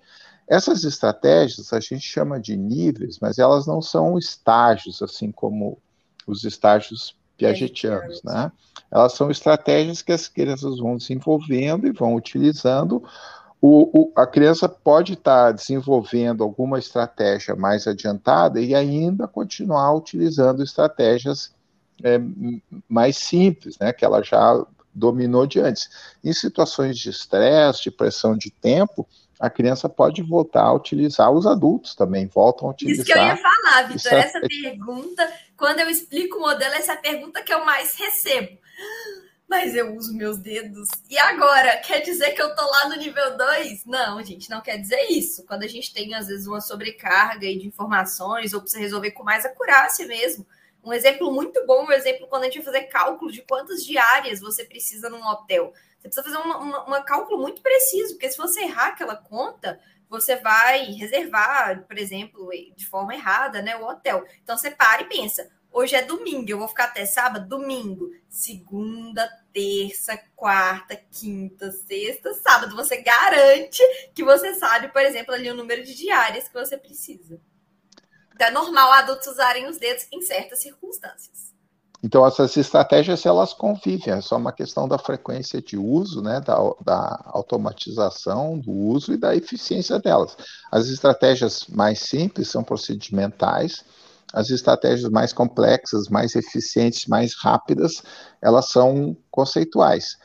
Essas estratégias a gente chama de níveis, mas elas não são estágios, assim como os estágios piagetianos, né? Elas são estratégias que as crianças vão desenvolvendo e vão utilizando. O, o, a criança pode estar tá desenvolvendo alguma estratégia mais adiantada e ainda continuar utilizando estratégias é, mais simples, né? Que ela já dominou de antes. Em situações de estresse, de pressão de tempo, a criança pode voltar a utilizar, os adultos também voltam a utilizar.
Isso que eu ia falar, Vitor, essa pergunta, quando eu explico o modelo, essa é a pergunta que eu mais recebo. mas eu uso meus dedos. E agora, quer dizer que eu tô lá no nível 2? Não, gente, não quer dizer isso. Quando a gente tem, às vezes, uma sobrecarga de informações, ou precisa resolver com mais acurácia mesmo. Um exemplo muito bom, um exemplo quando a gente vai fazer cálculo de quantas diárias você precisa num hotel. Você precisa fazer um cálculo muito preciso, porque se você errar aquela conta, você vai reservar, por exemplo, de forma errada, né, o hotel. Então você para e pensa, Hoje é domingo, eu vou ficar até sábado? Domingo. Segunda, terça, quarta, quinta, sexta, sábado. Você garante que você sabe, por exemplo, ali o número de diárias que você precisa. Então é normal adultos usarem os dedos em certas circunstâncias.
Então, essas estratégias, elas convivem, é só uma questão da frequência de uso, né, da, da, automatização do uso e da eficiência delas. As estratégias mais simples são procedimentais, as estratégias mais complexas, mais eficientes, mais rápidas, elas são conceituais.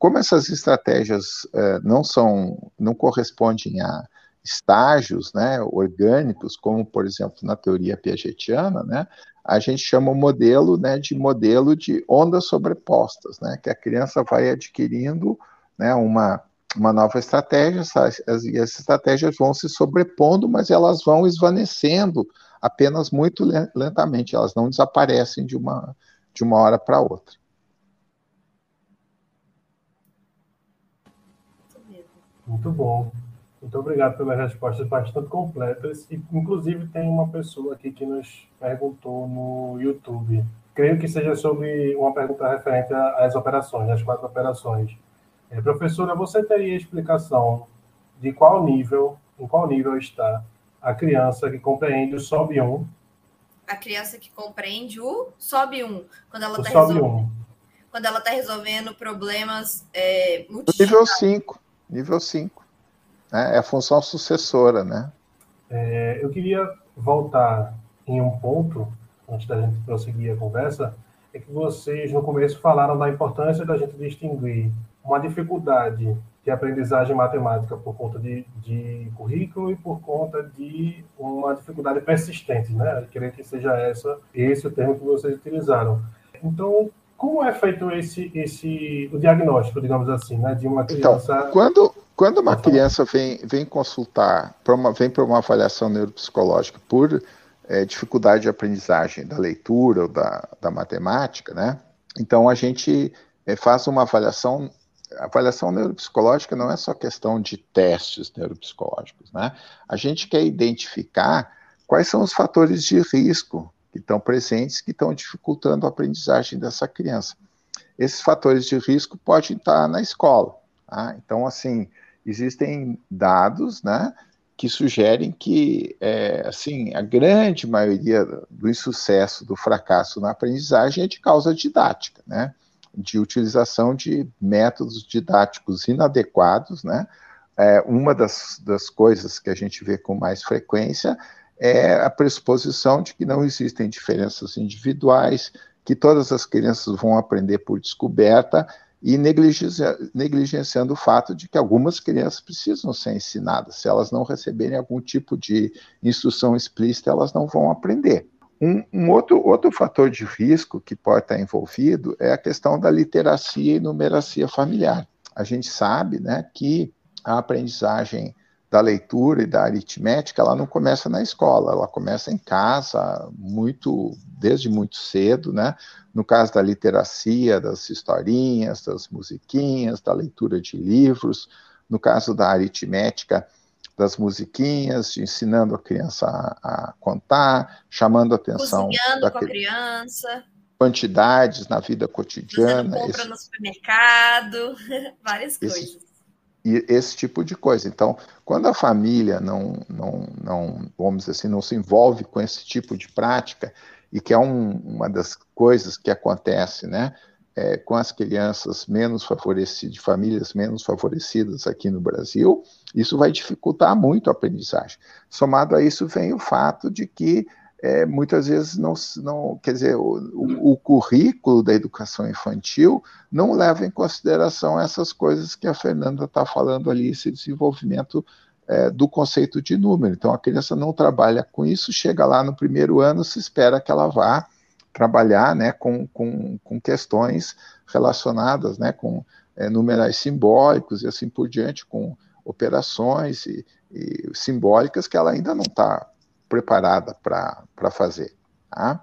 Como essas estratégias eh, não são, não correspondem a estágios, né, orgânicos, como por exemplo na teoria piagetiana, né, a gente chama o modelo, né, de modelo de ondas sobrepostas, né, que a criança vai adquirindo, né, uma uma nova estratégia, as, as, as estratégias vão se sobrepondo, mas elas vão esvanecendo apenas muito lentamente, elas não desaparecem de uma, de uma hora para outra.
Muito bom. Muito obrigado pelas respostas bastante completas. E, inclusive, tem uma pessoa aqui que nos perguntou no YouTube. Creio que seja sobre uma pergunta referente às operações, às quatro operações. É, professora, você teria explicação de qual nível, em qual nível está a criança que compreende o SOB 1.
A criança que compreende o SOB 1, quando ela está resolvendo, quando ela tá resolvendo problemas é,
Nível 5, nível 5. Né? É a função sucessora, né?
É, eu queria voltar em um ponto, antes da gente prosseguir a conversa, é que vocês no começo falaram da importância da gente distinguir uma dificuldade de aprendizagem matemática por conta de, de currículo e por conta de uma dificuldade persistente, né? Eu creio que seja essa, esse o termo que vocês utilizaram. Então, como é feito esse, esse o diagnóstico, digamos assim, né, de uma então, criança?
Então, quando, quando uma criança vem, vem consultar, pra uma, vem para uma avaliação neuropsicológica por é, dificuldade de aprendizagem da leitura ou da, da matemática, né? Então, a gente é, faz uma avaliação a avaliação neuropsicológica não é só questão de testes neuropsicológicos, né? A gente quer identificar quais são os fatores de risco que estão presentes, que estão dificultando a aprendizagem dessa criança. Esses fatores de risco podem estar na escola. Tá? Então, assim, existem dados, né, que sugerem que, é, assim, a grande maioria do insucesso, do fracasso na aprendizagem é de causa didática, né? de utilização de métodos didáticos inadequados, né? É, uma das, das coisas que a gente vê com mais frequência é a pressuposição de que não existem diferenças individuais, que todas as crianças vão aprender por descoberta e negligenciando o fato de que algumas crianças precisam ser ensinadas. Se elas não receberem algum tipo de instrução explícita, elas não vão aprender. Um, um, outro, outro fator de risco que pode estar envolvido é a questão da literacia e numeracia familiar. A gente sabe né, que a aprendizagem da leitura e da aritmética ela não começa na escola, ela começa em casa muito desde muito cedo, né? No caso da literacia, das historinhas, das musiquinhas, da leitura de livros, no caso da aritmética, das musiquinhas, ensinando a criança a, a contar, chamando a atenção.
Cozinhando com a criança.
Quantidades na vida cotidiana.
Fazendo compra esse, no supermercado, várias esse, coisas.
E esse tipo de coisa. Então, quando a família não, não, não, vamos assim, não se envolve com esse tipo de prática, e que é um, uma das coisas que acontece, né? É, com as crianças menos favorecidas, de famílias menos favorecidas aqui no Brasil, isso vai dificultar muito a aprendizagem. Somado a isso vem o fato de que é, muitas vezes não, não quer dizer, o, o, o, currículo da educação infantil não leva em consideração essas coisas que a Fernanda está falando ali, esse desenvolvimento é, do conceito de número. Então a criança não trabalha com isso, chega lá no primeiro ano, se espera que ela vá trabalhar né, com, com, com questões relacionadas né, com é, numerais simbólicos e assim por diante, com operações e, e simbólicas que ela ainda não está preparada para fazer. Tá?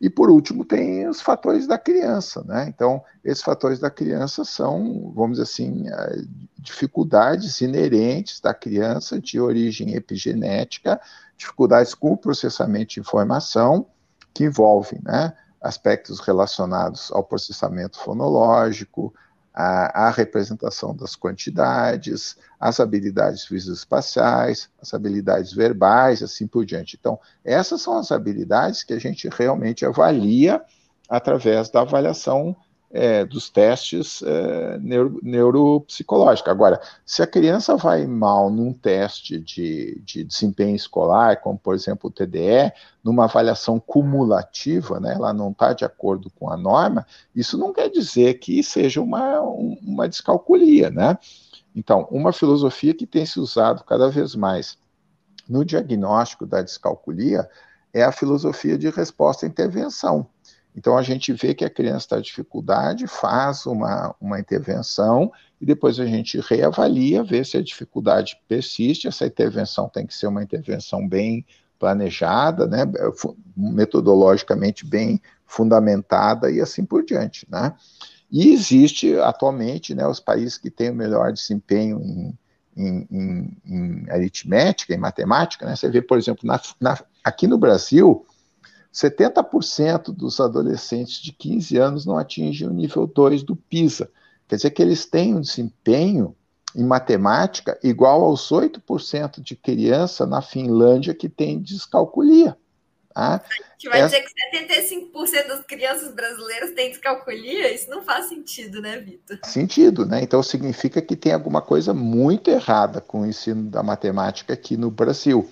E por último, tem os fatores da criança, né? Então, esses fatores da criança são, vamos dizer assim, é, dificuldades inerentes da criança de origem epigenética, dificuldades com o processamento de informação, que envolvem né, aspectos relacionados ao processamento fonológico, a, a, representação das quantidades, as habilidades visoespaciais, as habilidades verbais, assim por diante. Então, essas são as habilidades que a gente realmente avalia através da avaliação é, dos testes é, neuro, neuropsicológicos. Agora, se a criança vai mal num teste de, de desempenho escolar, como por exemplo o TDE, numa avaliação cumulativa, né, ela não está de acordo com a norma, isso não quer dizer que seja uma, uma descalculia, né? Então, uma filosofia que tem se usado cada vez mais no diagnóstico da descalculia é a filosofia de resposta à intervenção. Então a gente vê que a criança está em dificuldade, faz uma, uma intervenção e depois a gente reavalia, vê se a dificuldade persiste. Essa intervenção tem que ser uma intervenção bem planejada, né, metodologicamente bem fundamentada e assim por diante, né? E existe atualmente, né, os países que têm o melhor desempenho em, em, em, em aritmética, em matemática, né? Você vê, por exemplo, na, na, aqui no Brasil, 70% dos adolescentes de 15 anos não atingem o nível 2 do PISA. Quer dizer que eles têm um desempenho em matemática igual aos 8% de criança na Finlândia que tem descalculia.
Tá? A gente vai Essa... dizer que 75% das crianças brasileiras têm descalculia? Isso não faz sentido, né, Vitor?
Sentido, né? Então significa que tem alguma coisa muito errada com o ensino da matemática aqui no Brasil.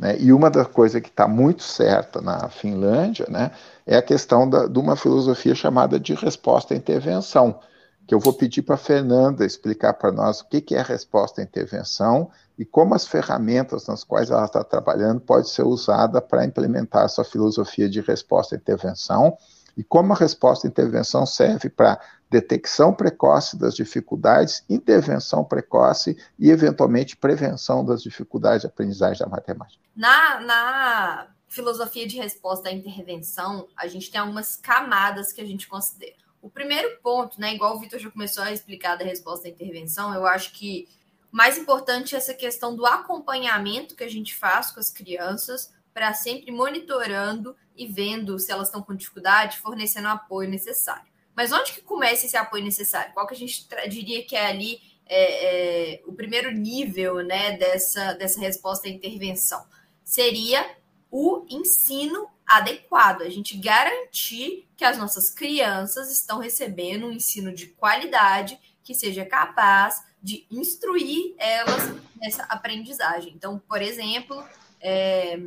Né? E uma das coisas que está muito certa na Finlândia né, é a questão da, de uma filosofia chamada de resposta à intervenção, que eu vou pedir para a Fernanda explicar para nós o que, que é resposta à intervenção e como as ferramentas nas quais ela está trabalhando pode ser usada para implementar essa filosofia de resposta à intervenção e como a resposta à intervenção serve para detecção precoce das dificuldades, intervenção precoce e, eventualmente, prevenção das dificuldades de aprendizagem da matemática.
Na, na filosofia de resposta à intervenção, a gente tem algumas camadas que a gente considera. O primeiro ponto, né, igual o Vitor já começou a explicar da resposta à intervenção, eu acho que mais importante é essa questão do acompanhamento que a gente faz com as crianças para sempre monitorando e vendo se elas estão com dificuldade, fornecendo o apoio necessário. Mas onde que começa esse apoio necessário? Qual que a gente diria que é ali é, é, o primeiro nível né, dessa, dessa resposta à intervenção? Seria o ensino adequado, a gente garantir que as nossas crianças estão recebendo um ensino de qualidade que seja capaz de instruir elas nessa aprendizagem. Então, por exemplo, é,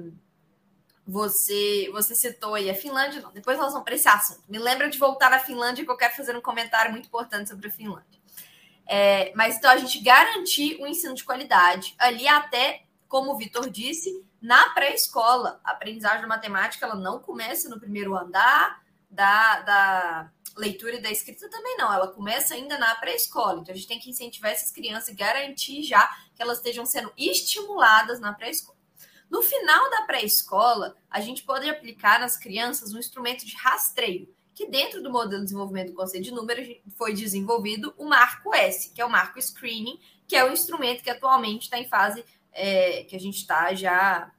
você, você citou aí a Finlândia, não, depois nós vamos para esse assunto. Me lembra de voltar à Finlândia, que eu quero fazer um comentário muito importante sobre a Finlândia. É, mas então a gente garantir o um ensino de qualidade ali até, como o Vitor disse, na pré-escola. A aprendizagem da matemática ela não começa no primeiro andar da, da leitura e da escrita também não, ela começa ainda na pré-escola. Então a gente tem que incentivar essas crianças e garantir já que elas estejam sendo estimuladas na pré-escola. No final da pré-escola, a gente pode aplicar nas crianças um instrumento de rastreio, que dentro do modelo de desenvolvimento do conceito de números foi desenvolvido o marco S, que é o marco screening, que é o instrumento que atualmente está em fase é, que a gente está já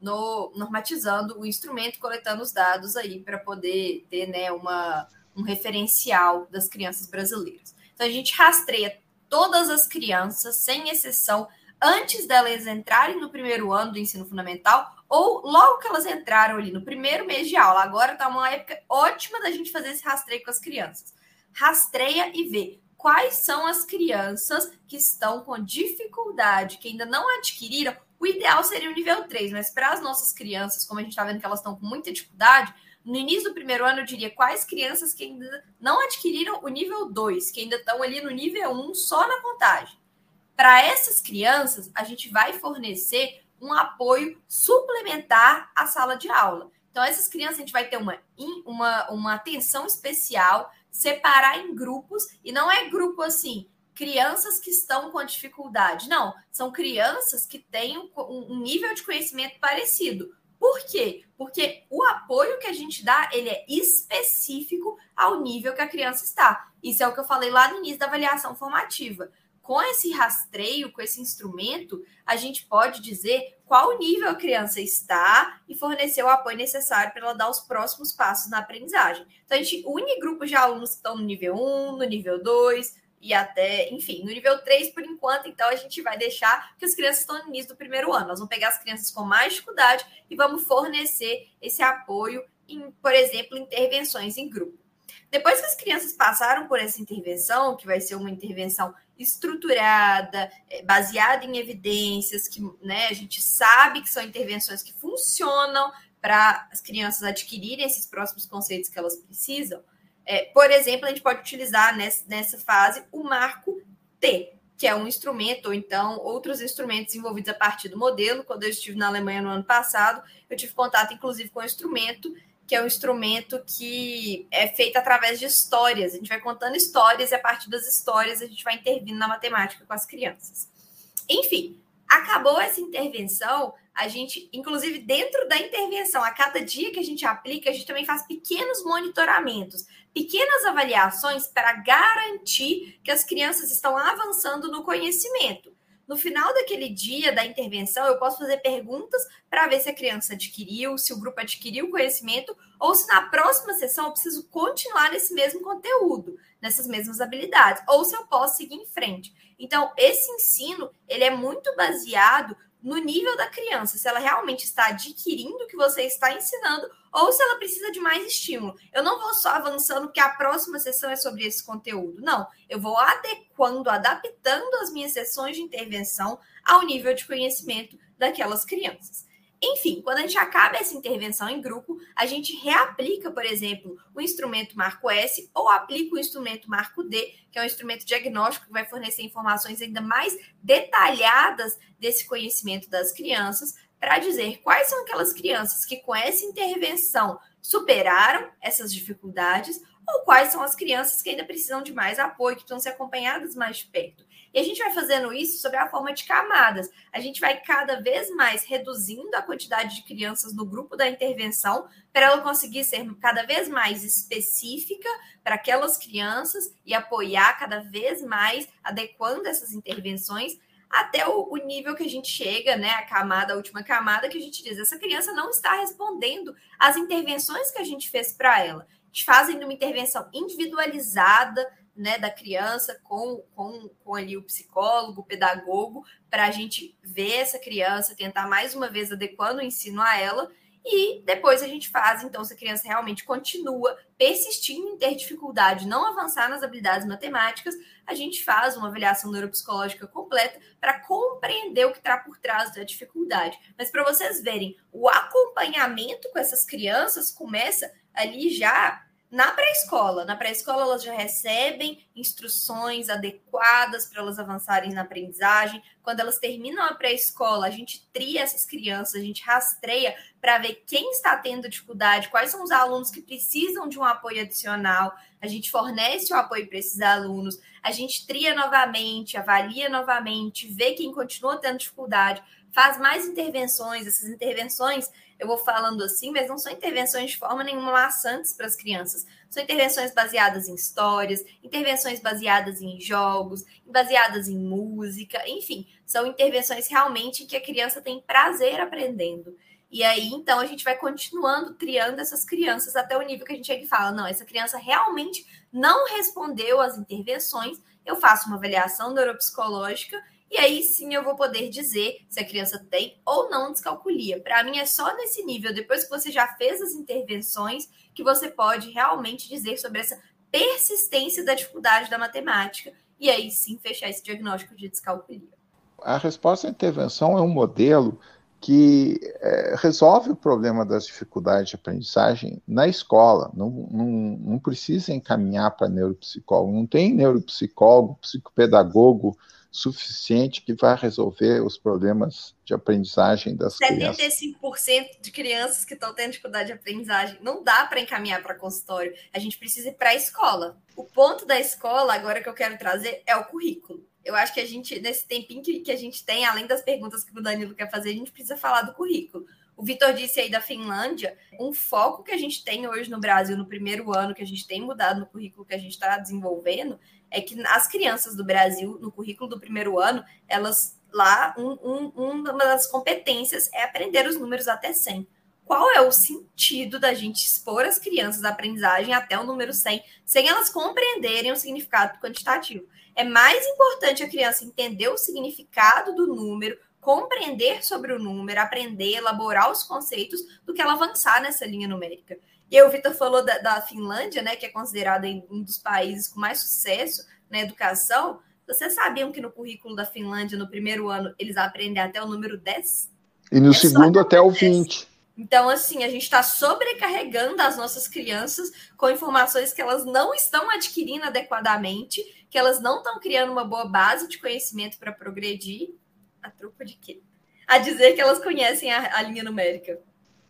no, normatizando o instrumento, coletando os dados aí para poder ter né, uma, um referencial das crianças brasileiras. Então a gente rastreia todas as crianças, sem exceção, antes delas entrarem no primeiro ano do ensino fundamental ou logo que elas entraram ali no primeiro mês de aula. Agora está uma época ótima da gente fazer esse rastreio com as crianças. Rastreia e vê quais são as crianças que estão com dificuldade, que ainda não adquiriram. O ideal seria o nível 3, mas para as nossas crianças, como a gente está vendo que elas estão com muita dificuldade, no início do primeiro ano eu diria quais crianças que ainda não adquiriram o nível 2, que ainda estão ali no nível 1 só na contagem. Para essas crianças, a gente vai fornecer um apoio suplementar à sala de aula. Então, essas crianças a gente vai ter uma, uma, uma atenção especial, separar em grupos, e não é grupo assim, crianças que estão com dificuldade. Não, são crianças que têm um, um nível de conhecimento parecido. Por quê? Porque o apoio que a gente dá, ele é específico ao nível que a criança está. Isso é o que eu falei lá no início da avaliação formativa. Com esse rastreio, com esse instrumento, a gente pode dizer qual nível a criança está e fornecer o apoio necessário para ela dar os próximos passos na aprendizagem. Então, a gente une grupos de alunos que estão no nível 1, no nível 2, e até, enfim, no nível 3 por enquanto, então a gente vai deixar que as crianças estão no início do primeiro ano. Nós vamos pegar as crianças com mais dificuldade e vamos fornecer esse apoio em, por exemplo, intervenções em grupo. Depois que as crianças passaram por essa intervenção, que vai ser uma intervenção estruturada, é, baseada em evidências, que né, a gente sabe que são intervenções que funcionam para as crianças adquirirem esses próximos conceitos que elas precisam, é, por exemplo, a gente pode utilizar nessa, nessa fase o marco T, que é um instrumento, ou então outros instrumentos envolvidos a partir do modelo. Quando eu estive na Alemanha no ano passado, eu tive contato, inclusive, com um instrumento, que é um instrumento que é feito através de histórias. A gente vai contando histórias e a partir das histórias a gente vai intervindo na matemática com as crianças. Enfim, acabou essa intervenção, a gente, inclusive dentro da intervenção, a cada dia que a gente aplica, a gente também faz pequenos monitoramentos pequenas avaliações para garantir que as crianças estão avançando no conhecimento. No final daquele dia da intervenção, eu posso fazer perguntas para ver se a criança adquiriu, se o grupo adquiriu conhecimento, ou se na próxima sessão eu preciso continuar nesse mesmo conteúdo, nessas mesmas habilidades, ou se eu posso seguir em frente. Então, esse ensino, ele é muito baseado no nível da criança, se ela realmente está adquirindo o que você está ensinando ou se ela precisa de mais estímulo. Eu não vou só avançando porque a próxima sessão é sobre esse conteúdo. Não, eu vou adequando, adaptando as minhas sessões de intervenção ao nível de conhecimento daquelas crianças. Enfim, quando a gente acaba essa intervenção em grupo, a gente reaplica, por exemplo, o instrumento marco S ou aplica o instrumento marco D, que é um instrumento diagnóstico que vai fornecer informações ainda mais detalhadas desse conhecimento das crianças, para dizer quais são aquelas crianças que com essa intervenção superaram essas dificuldades ou quais são as crianças que ainda precisam de mais apoio, que estão ser acompanhadas mais de perto. E a gente vai fazendo isso sobre a forma de camadas. A gente vai cada vez mais reduzindo a quantidade de crianças no grupo da intervenção para ela conseguir ser cada vez mais específica para aquelas crianças e apoiar cada vez mais, adequando essas intervenções até o, o, nível que a gente chega, né, a camada, a última camada, que a gente diz, essa criança não está respondendo às intervenções que a gente fez para ela. A gente fazendo uma intervenção individualizada, né, da criança com, com, com ali o psicólogo, o pedagogo, para a gente ver essa criança, tentar mais uma vez adequando o ensino a ela, e depois a gente faz, então, se a criança realmente continua persistindo em ter dificuldade, não avançar nas habilidades matemáticas, a gente faz uma avaliação neuropsicológica completa para compreender o que está por trás da dificuldade. Mas para vocês verem, o acompanhamento com essas crianças começa ali já na pré-escola. Na pré-escola, elas já recebem instruções adequadas para elas avançarem na aprendizagem. Quando elas terminam a pré-escola, a gente tria essas crianças, a gente rastreia para ver quem está tendo dificuldade, quais são os alunos que precisam de um apoio adicional. A gente fornece o apoio para esses alunos, a gente tria novamente, avalia novamente, vê quem continua tendo dificuldade, faz mais intervenções. Essas intervenções eu vou falando assim, mas não são intervenções de forma nenhuma maçantes para as crianças. São intervenções baseadas em histórias, intervenções baseadas em jogos, baseadas em música, enfim, são intervenções realmente que a criança tem prazer aprendendo. E aí, então, a gente vai continuando triando essas crianças até o nível que a gente chega e fala: não, essa criança realmente não respondeu às intervenções. Eu faço uma avaliação neuropsicológica e aí sim eu vou poder dizer se a criança tem ou não descalculia. Para mim é só nesse nível, depois que você já fez as intervenções, que você pode realmente dizer sobre essa persistência da dificuldade da matemática e aí sim fechar esse diagnóstico de descalculia.
A resposta à intervenção é um modelo que é, resolve o problema das dificuldades de aprendizagem na escola. Não, não, não precisa encaminhar para neuropsicólogo. Não tem neuropsicólogo, psicopedagogo suficiente que vai resolver os problemas de aprendizagem das 75% crianças.
75% de crianças que estão tendo dificuldade de aprendizagem não dá para encaminhar para consultório. A gente precisa ir para a escola. O ponto da escola, agora que eu quero trazer, é o currículo. Eu acho que a gente, nesse tempinho que, que a gente tem, além das perguntas que o Danilo quer fazer, a gente precisa falar do currículo. O Vitor disse aí da Finlândia, um foco que a gente tem hoje no Brasil, no primeiro ano, que a gente tem mudado no currículo que a gente está desenvolvendo, é que as crianças do Brasil, no currículo do primeiro ano, elas lá, um, um, uma das competências é aprender os números até 100. Qual é o sentido da gente expor as crianças à aprendizagem até o número 100, sem elas compreenderem o significado quantitativo? É mais importante a criança entender o significado do número, compreender sobre o número, aprender, elaborar os conceitos, do que ela avançar nessa linha numérica. E aí o Vitor falou da, da, Finlândia, né, que é considerada um dos países com mais sucesso na educação. Vocês sabiam que no currículo da Finlândia, no primeiro ano, eles aprendem até o número 10?
E no é segundo até o 20.
Então, assim, a gente está sobrecarregando as nossas crianças com informações que elas não estão adquirindo adequadamente, que elas não estão criando uma boa base de conhecimento para progredir. A tropa de quê? A dizer que elas conhecem a, a linha numérica.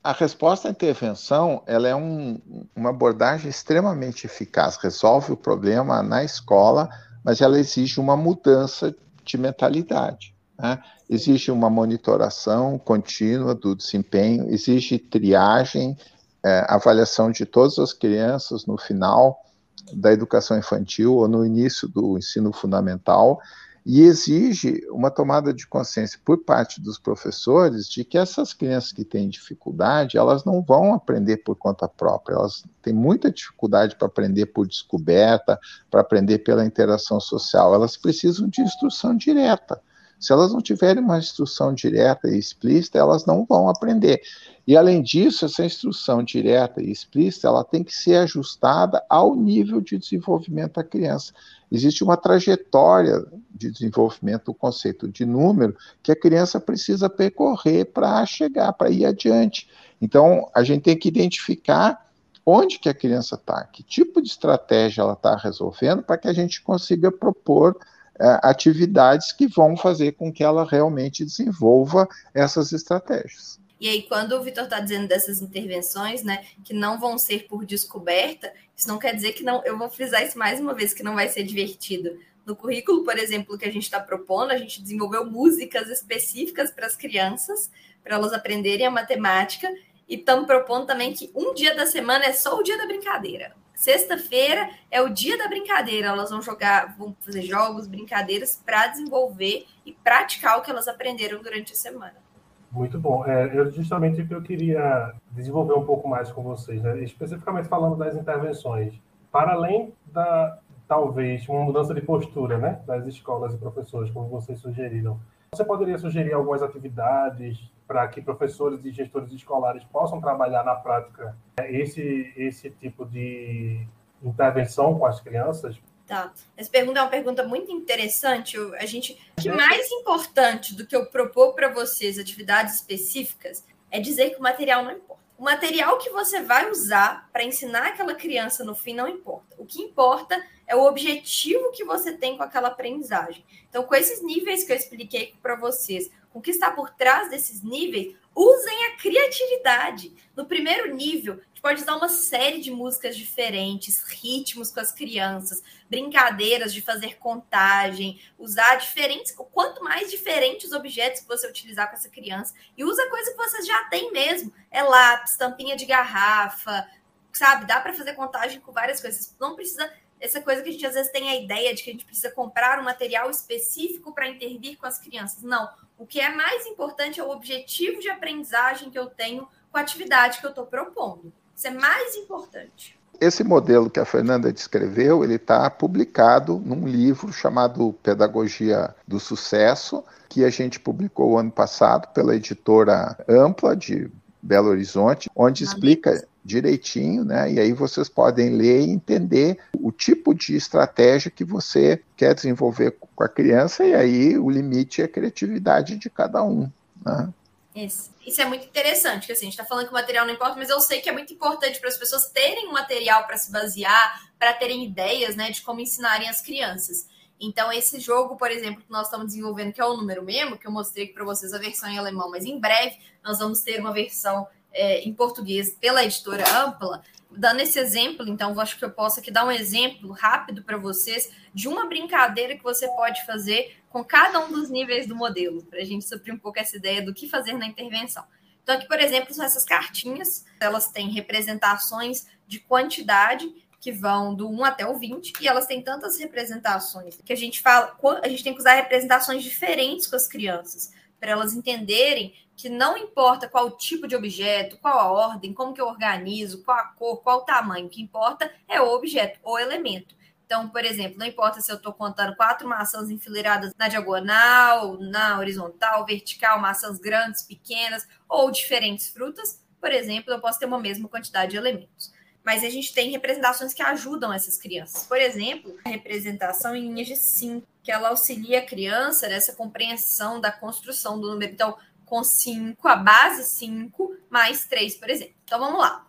A resposta à intervenção ela é um, uma abordagem extremamente eficaz, resolve o problema na escola, mas ela exige uma mudança de mentalidade. Né? Existe uma monitoração contínua do desempenho, existe triagem, é, avaliação de todas as crianças no final da educação infantil ou no início do ensino fundamental, e exige uma tomada de consciência por parte dos professores de que essas crianças que têm dificuldade, elas não vão aprender por conta própria, elas têm muita dificuldade para aprender por descoberta, para aprender pela interação social, elas precisam de instrução direta. Se elas não tiverem uma instrução direta e explícita, elas não vão aprender. E além disso, essa instrução direta e explícita, ela tem que ser ajustada ao nível de desenvolvimento da criança. Existe uma trajetória de desenvolvimento do conceito de número que a criança precisa percorrer para chegar, para ir adiante. Então, a gente tem que identificar onde que a criança está, que tipo de estratégia ela está resolvendo, para que a gente consiga propor atividades que vão fazer com que ela realmente desenvolva essas estratégias.
E aí, quando o Vitor está dizendo dessas intervenções, né, que não vão ser por descoberta, isso não quer dizer que não. Eu vou frisar isso mais uma vez, que não vai ser divertido. No currículo, por exemplo, que a gente está propondo, a gente desenvolveu músicas específicas para as crianças, para elas aprenderem a matemática, e estamos propondo também que um dia da semana é só o dia da brincadeira. Sexta-feira é o dia da brincadeira. Elas vão jogar, vão fazer jogos, brincadeiras para desenvolver e praticar o que elas aprenderam durante a semana.
Muito bom. É, eu justamente eu queria desenvolver um pouco mais com vocês, né? especificamente falando das intervenções. Para além da talvez uma mudança de postura, né, das escolas e professores, como vocês sugeriram, você poderia sugerir algumas atividades para que professores e gestores escolares possam trabalhar na prática é, esse, esse tipo de intervenção com as crianças?
Tá. Essa pergunta é uma pergunta muito interessante. A gente, o que mais importante do que eu propor para vocês atividades específicas é dizer que o material não importa. O material que você vai usar para ensinar aquela criança no fim não importa. O que importa é o objetivo que você tem com aquela aprendizagem. Então, com esses níveis que eu expliquei para vocês, o que está por trás desses níveis, usem a criatividade. No primeiro nível, a gente pode usar uma série de músicas diferentes, ritmos com as crianças, brincadeiras de fazer contagem, usar diferentes, quanto mais diferentes objetos que você utilizar com essa criança, e usa coisa que vocês já têm mesmo, é lápis, tampinha de garrafa, sabe? Dá para fazer contagem com várias coisas. Não precisa essa coisa que a gente às vezes tem a ideia de que a gente precisa comprar um material específico para intervir com as crianças. Não, o que é mais importante é o objetivo de aprendizagem que eu tenho com a atividade que eu estou propondo. Isso é mais importante.
Esse modelo que a Fernanda descreveu, ele está publicado num livro chamado Pedagogia do Sucesso, que a gente publicou ano passado pela editora Ampla de Belo Horizonte, onde explica direitinho, né? E aí vocês podem ler e entender o tipo de estratégia que você quer desenvolver com a criança, e aí o limite é a criatividade de cada um. Né?
Isso. Isso é muito interessante, que assim, a gente está falando que o material não importa, mas eu sei que é muito importante para as pessoas terem um material para se basear, para terem ideias né, de como ensinarem as crianças. Então, esse jogo, por exemplo, que nós estamos desenvolvendo, que é o número mesmo, que eu mostrei para vocês a versão em alemão, mas em breve nós vamos ter uma versão é, em português pela editora Ampla. Dando esse exemplo, então, acho que eu posso aqui dar um exemplo rápido para vocês de uma brincadeira que você pode fazer com cada um dos níveis do modelo, para a gente suprir um pouco essa ideia do que fazer na intervenção. Então, aqui, por exemplo, são essas cartinhas, elas têm representações de quantidade que vão do 1 até o 20, e elas têm tantas representações que a gente fala, a gente tem que usar representações diferentes com as crianças, para elas entenderem que não importa qual tipo de objeto, qual a ordem, como que eu organizo, qual a cor, qual o tamanho, o que importa é o objeto, o elemento. Então, por exemplo, não importa se eu estou contando quatro maçãs enfileiradas na diagonal, na horizontal, vertical, maçãs grandes, pequenas ou diferentes frutas, por exemplo, eu posso ter uma mesma quantidade de elementos mas a gente tem representações que ajudam essas crianças. Por exemplo, a representação em linhas de 5, que ela auxilia a criança nessa compreensão da construção do número. Então, com 5, a base 5, mais 3, por exemplo. Então, vamos lá.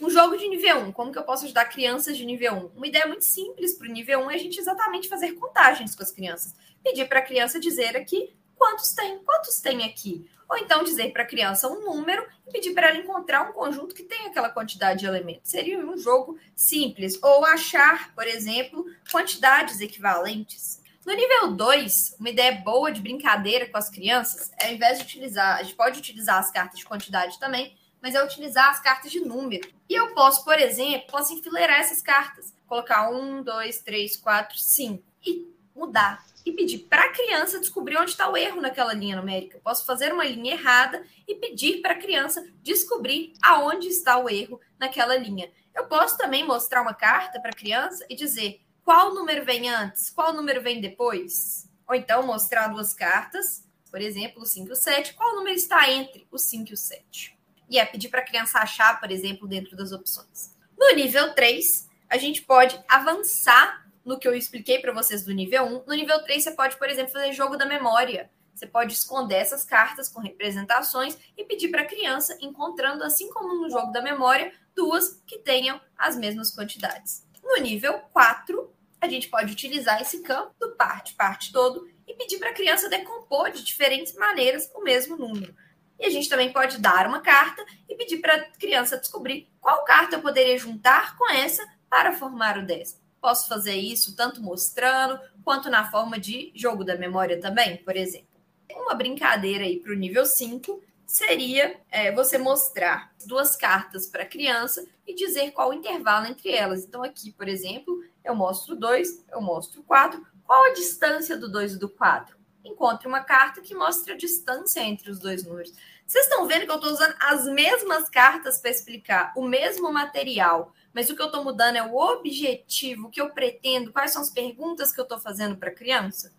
Um jogo de nível 1, como que eu posso ajudar crianças de nível 1? Uma ideia muito simples para o nível 1 é a gente exatamente fazer contagens com as crianças. Pedir para a criança dizer aqui quantos tem, quantos tem aqui. Ou então dizer para a criança um número e pedir para ela encontrar um conjunto que tenha aquela quantidade de elementos. Seria um jogo simples. Ou achar, por exemplo, quantidades equivalentes. No nível 2, uma ideia boa de brincadeira com as crianças é, ao invés de utilizar, a gente pode utilizar as cartas de quantidade também, mas é utilizar as cartas de número. E eu posso, por exemplo, posso enfileirar essas cartas. Colocar um, dois, três, quatro, cinco. E mudar e pedir para a criança descobrir onde está o erro naquela linha numérica. Eu posso fazer uma linha errada e pedir para a criança descobrir aonde está o erro naquela linha. Eu posso também mostrar uma carta para a criança e dizer qual número vem antes, qual número vem depois. Ou então mostrar duas cartas, por exemplo, o 5 e o 7, qual número está entre o 5 e o 7. E é pedir para a criança achar, por exemplo, dentro das opções. No nível 3, a gente pode avançar no que eu expliquei para vocês do nível 1. No nível 3, você pode, por exemplo, fazer jogo da memória. Você pode esconder essas cartas com representações e pedir para a criança, encontrando, assim como no jogo da memória, duas que tenham as mesmas quantidades. No nível 4, a gente pode utilizar esse campo do parte, parte todo, e pedir para a criança decompor de diferentes maneiras o mesmo número. E a gente também pode dar uma carta e pedir para a criança descobrir qual carta eu poderia juntar com essa para formar o 10. Posso fazer isso tanto mostrando quanto na forma de jogo da memória também, por exemplo. Uma brincadeira aí para o nível 5 seria é, você mostrar duas cartas para a criança e dizer qual o intervalo entre elas. Então, aqui, por exemplo, eu mostro dois, eu mostro quatro. Qual a distância do 2 e do 4? Encontre uma carta que mostre a distância entre os dois números. Vocês estão vendo que eu estou usando as mesmas cartas para explicar o mesmo material, mas o que eu estou mudando é o objetivo, o que eu pretendo, quais são as perguntas que eu estou fazendo para a criança.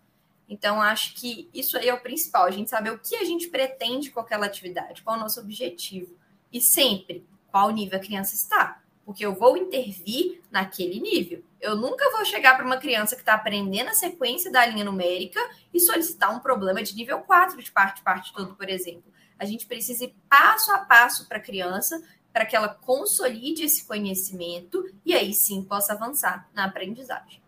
Então, acho que isso aí é o principal, a gente saber o que a gente pretende com aquela atividade, qual é o nosso objetivo. E sempre, qual nível a criança está. Porque eu vou intervir naquele nível. Eu nunca vou chegar para uma criança que está aprendendo a sequência da linha numérica e solicitar um problema de nível 4 de parte, parte todo, por exemplo. A gente precisa ir passo a passo para a criança, para que ela consolide esse conhecimento e aí sim possa avançar na aprendizagem.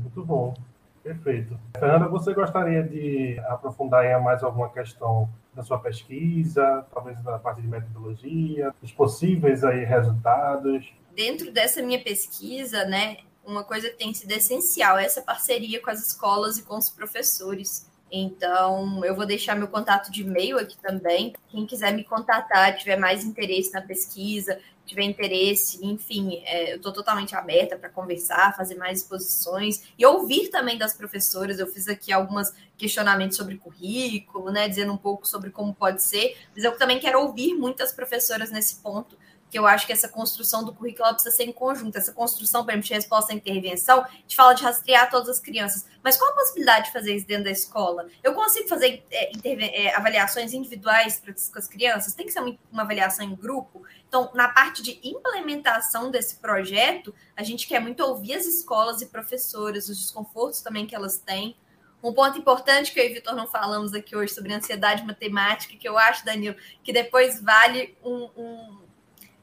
Muito bom, perfeito. Fernanda, você gostaria de aprofundar mais alguma questão da sua pesquisa, talvez na parte de metodologia, os possíveis aí resultados?
Dentro dessa minha pesquisa, né, uma coisa que tem sido essencial é essa parceria com as escolas e com os professores. Então, eu vou deixar meu contato de e-mail aqui também. Quem quiser me contatar, tiver mais interesse na pesquisa, tiver interesse, enfim, é, eu estou totalmente aberta para conversar, fazer mais exposições e ouvir também das professoras. Eu fiz aqui alguns questionamentos sobre currículo, né, dizendo um pouco sobre como pode ser, mas eu também quero ouvir muitas professoras nesse ponto que eu acho que essa construção do currículo precisa ser em conjunto. Essa construção, exemplo, de resposta à intervenção, gente fala de rastrear todas as crianças. Mas qual a possibilidade de fazer isso dentro da escola? Eu consigo fazer é, é, avaliações individuais para as crianças? Tem que ser uma, uma avaliação em grupo? Então, na parte de implementação desse projeto, a gente quer muito ouvir as escolas e professoras, os desconfortos também que elas têm. Um ponto importante que eu e o Vitor não falamos aqui hoje sobre ansiedade matemática, que eu acho, Danilo, que depois vale um, um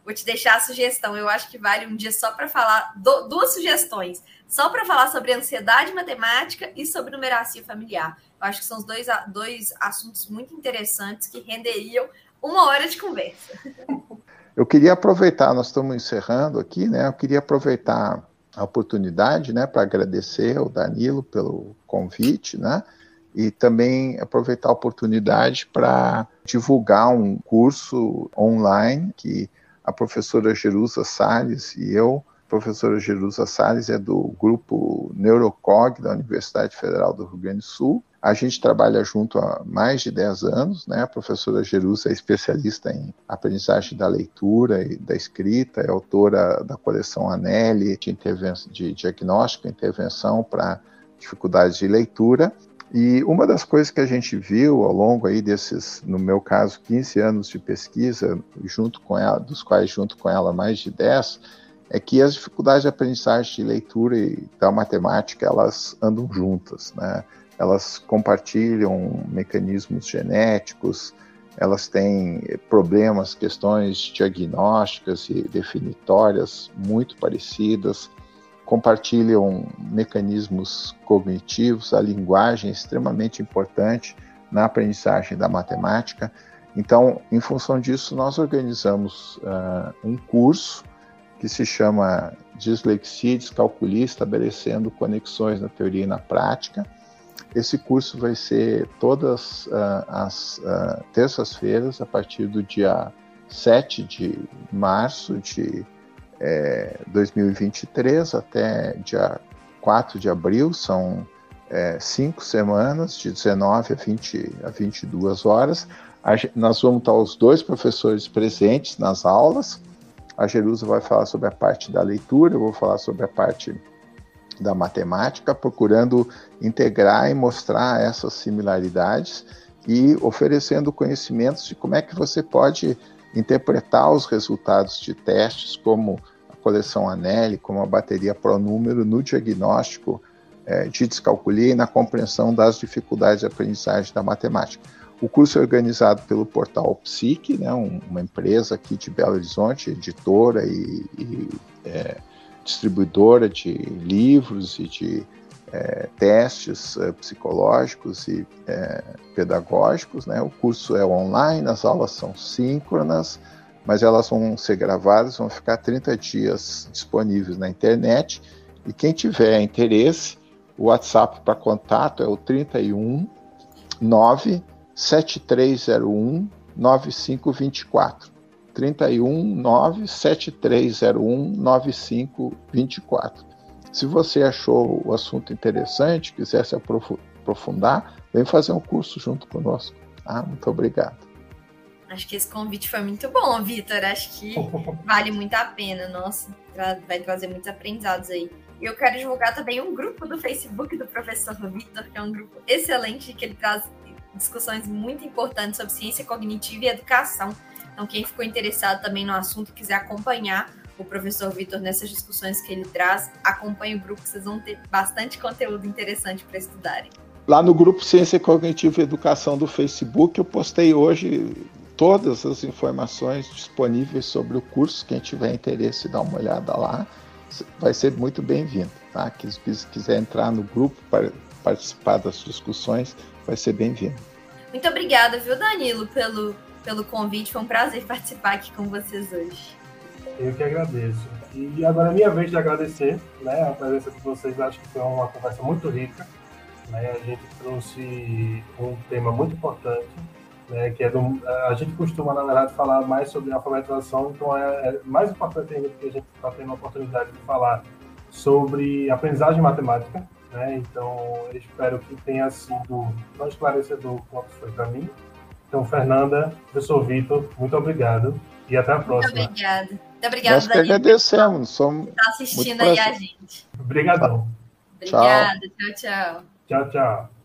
vou te deixar a sugestão. Eu acho que vale um dia só para falar do, duas sugestões, só para falar sobre ansiedade matemática e sobre numeracia familiar. Eu acho que são os dois, dois assuntos muito interessantes que renderiam uma hora de conversa.
Eu queria aproveitar, nós estamos encerrando aqui, né? Eu queria aproveitar a oportunidade, né, para agradecer ao Danilo pelo convite, né? E também aproveitar a oportunidade para divulgar um curso online que a professora Jerusa Salles e eu, a professora Jerusa Salles é do grupo Neurocog da Universidade Federal do Rio Grande do Sul. A gente trabalha junto há mais de 10 anos, né? A professora Jerusa é especialista em aprendizagem da leitura e da escrita, é autora da coleção Anelli de, de diagnóstico e intervenção para dificuldades de leitura e uma das coisas que a gente viu ao longo aí desses, no meu caso, 15 anos de pesquisa, junto com ela, dos quais junto com ela mais de 10, é que as dificuldades de aprendizagem de leitura e da matemática, elas andam juntas, né? Elas compartilham mecanismos genéticos, elas têm problemas, questões diagnósticas e definitórias muito parecidas, compartilham mecanismos cognitivos, a linguagem é extremamente importante na aprendizagem da matemática. Então, em função disso, nós organizamos uh, um curso que se chama Dislexia Descalculia, estabelecendo conexões na teoria e na prática. Esse curso vai ser todas uh, as uh, terças-feiras, a partir do dia 7 de março de é, 2023 até dia 4 de abril, são é, cinco semanas, de 19 a, 20, a 22 horas. A, nós vamos estar os dois professores presentes nas aulas. A Jerusa vai falar sobre a parte da leitura, eu vou falar sobre a parte da matemática, procurando integrar e mostrar essas similaridades e oferecendo conhecimentos de como é que você pode interpretar os resultados de testes como a coleção Anelli, como a bateria Pronúmero no diagnóstico é, de descalculia e na compreensão das dificuldades de aprendizagem da matemática. O curso é organizado pelo portal Psique, né, uma empresa aqui de Belo Horizonte, editora e, e é, distribuidora de livros e de é, testes é, psicológicos e é, pedagógicos. Né? O curso é online, as aulas são síncronas, mas elas vão ser gravadas, vão ficar 30 dias disponíveis na internet. E quem tiver interesse, o WhatsApp para contato é o 31 9 7301 9524. 31 9 7301 9524. Se você achou o assunto interessante, quiser se aprofundar, vem fazer um curso junto conosco. Ah, muito obrigado.
Acho que esse convite foi muito bom, Vitor. Acho que vale muito a pena. Nossa, vai trazer muitos aprendizados aí. E eu quero divulgar também um grupo do Facebook do professor Vitor, que é um grupo excelente, que ele traz discussões muito importantes sobre ciência cognitiva e educação. Então, quem ficou interessado também no assunto quiser acompanhar, o professor Vitor nessas discussões que ele traz. Acompanhe o grupo, vocês vão ter bastante conteúdo interessante para estudarem.
Lá no grupo Ciência Cognitiva e Educação do Facebook, eu postei hoje todas as informações disponíveis sobre o curso. Quem tiver interesse, dá uma olhada lá. Vai ser muito bem-vindo. Tá? Quem quiser entrar no grupo para participar das discussões, vai ser bem-vindo.
Muito obrigada, viu, Danilo, pelo, pelo convite. Foi um prazer participar aqui com vocês hoje.
Eu que agradeço. E agora é minha vez de agradecer né, a presença de vocês. Acho que foi uma conversa muito rica. Né? A gente trouxe um tema muito importante, né, que é do, a gente costuma, na verdade, falar mais sobre alfabetização, então é, é mais importante ainda porque a gente está tendo a oportunidade de falar sobre aprendizagem matemática. Né? Então, espero que tenha sido tão esclarecedor quanto foi para mim. Então, Fernanda, professor Vitor, muito obrigado e até a próxima.
Muito obrigada. Muito obrigada,
Nós que agradecemos. Somos
tá assistindo aí a gente.
Obrigadão.
Obrigada. Tchau, tchau.
Tchau, tchau.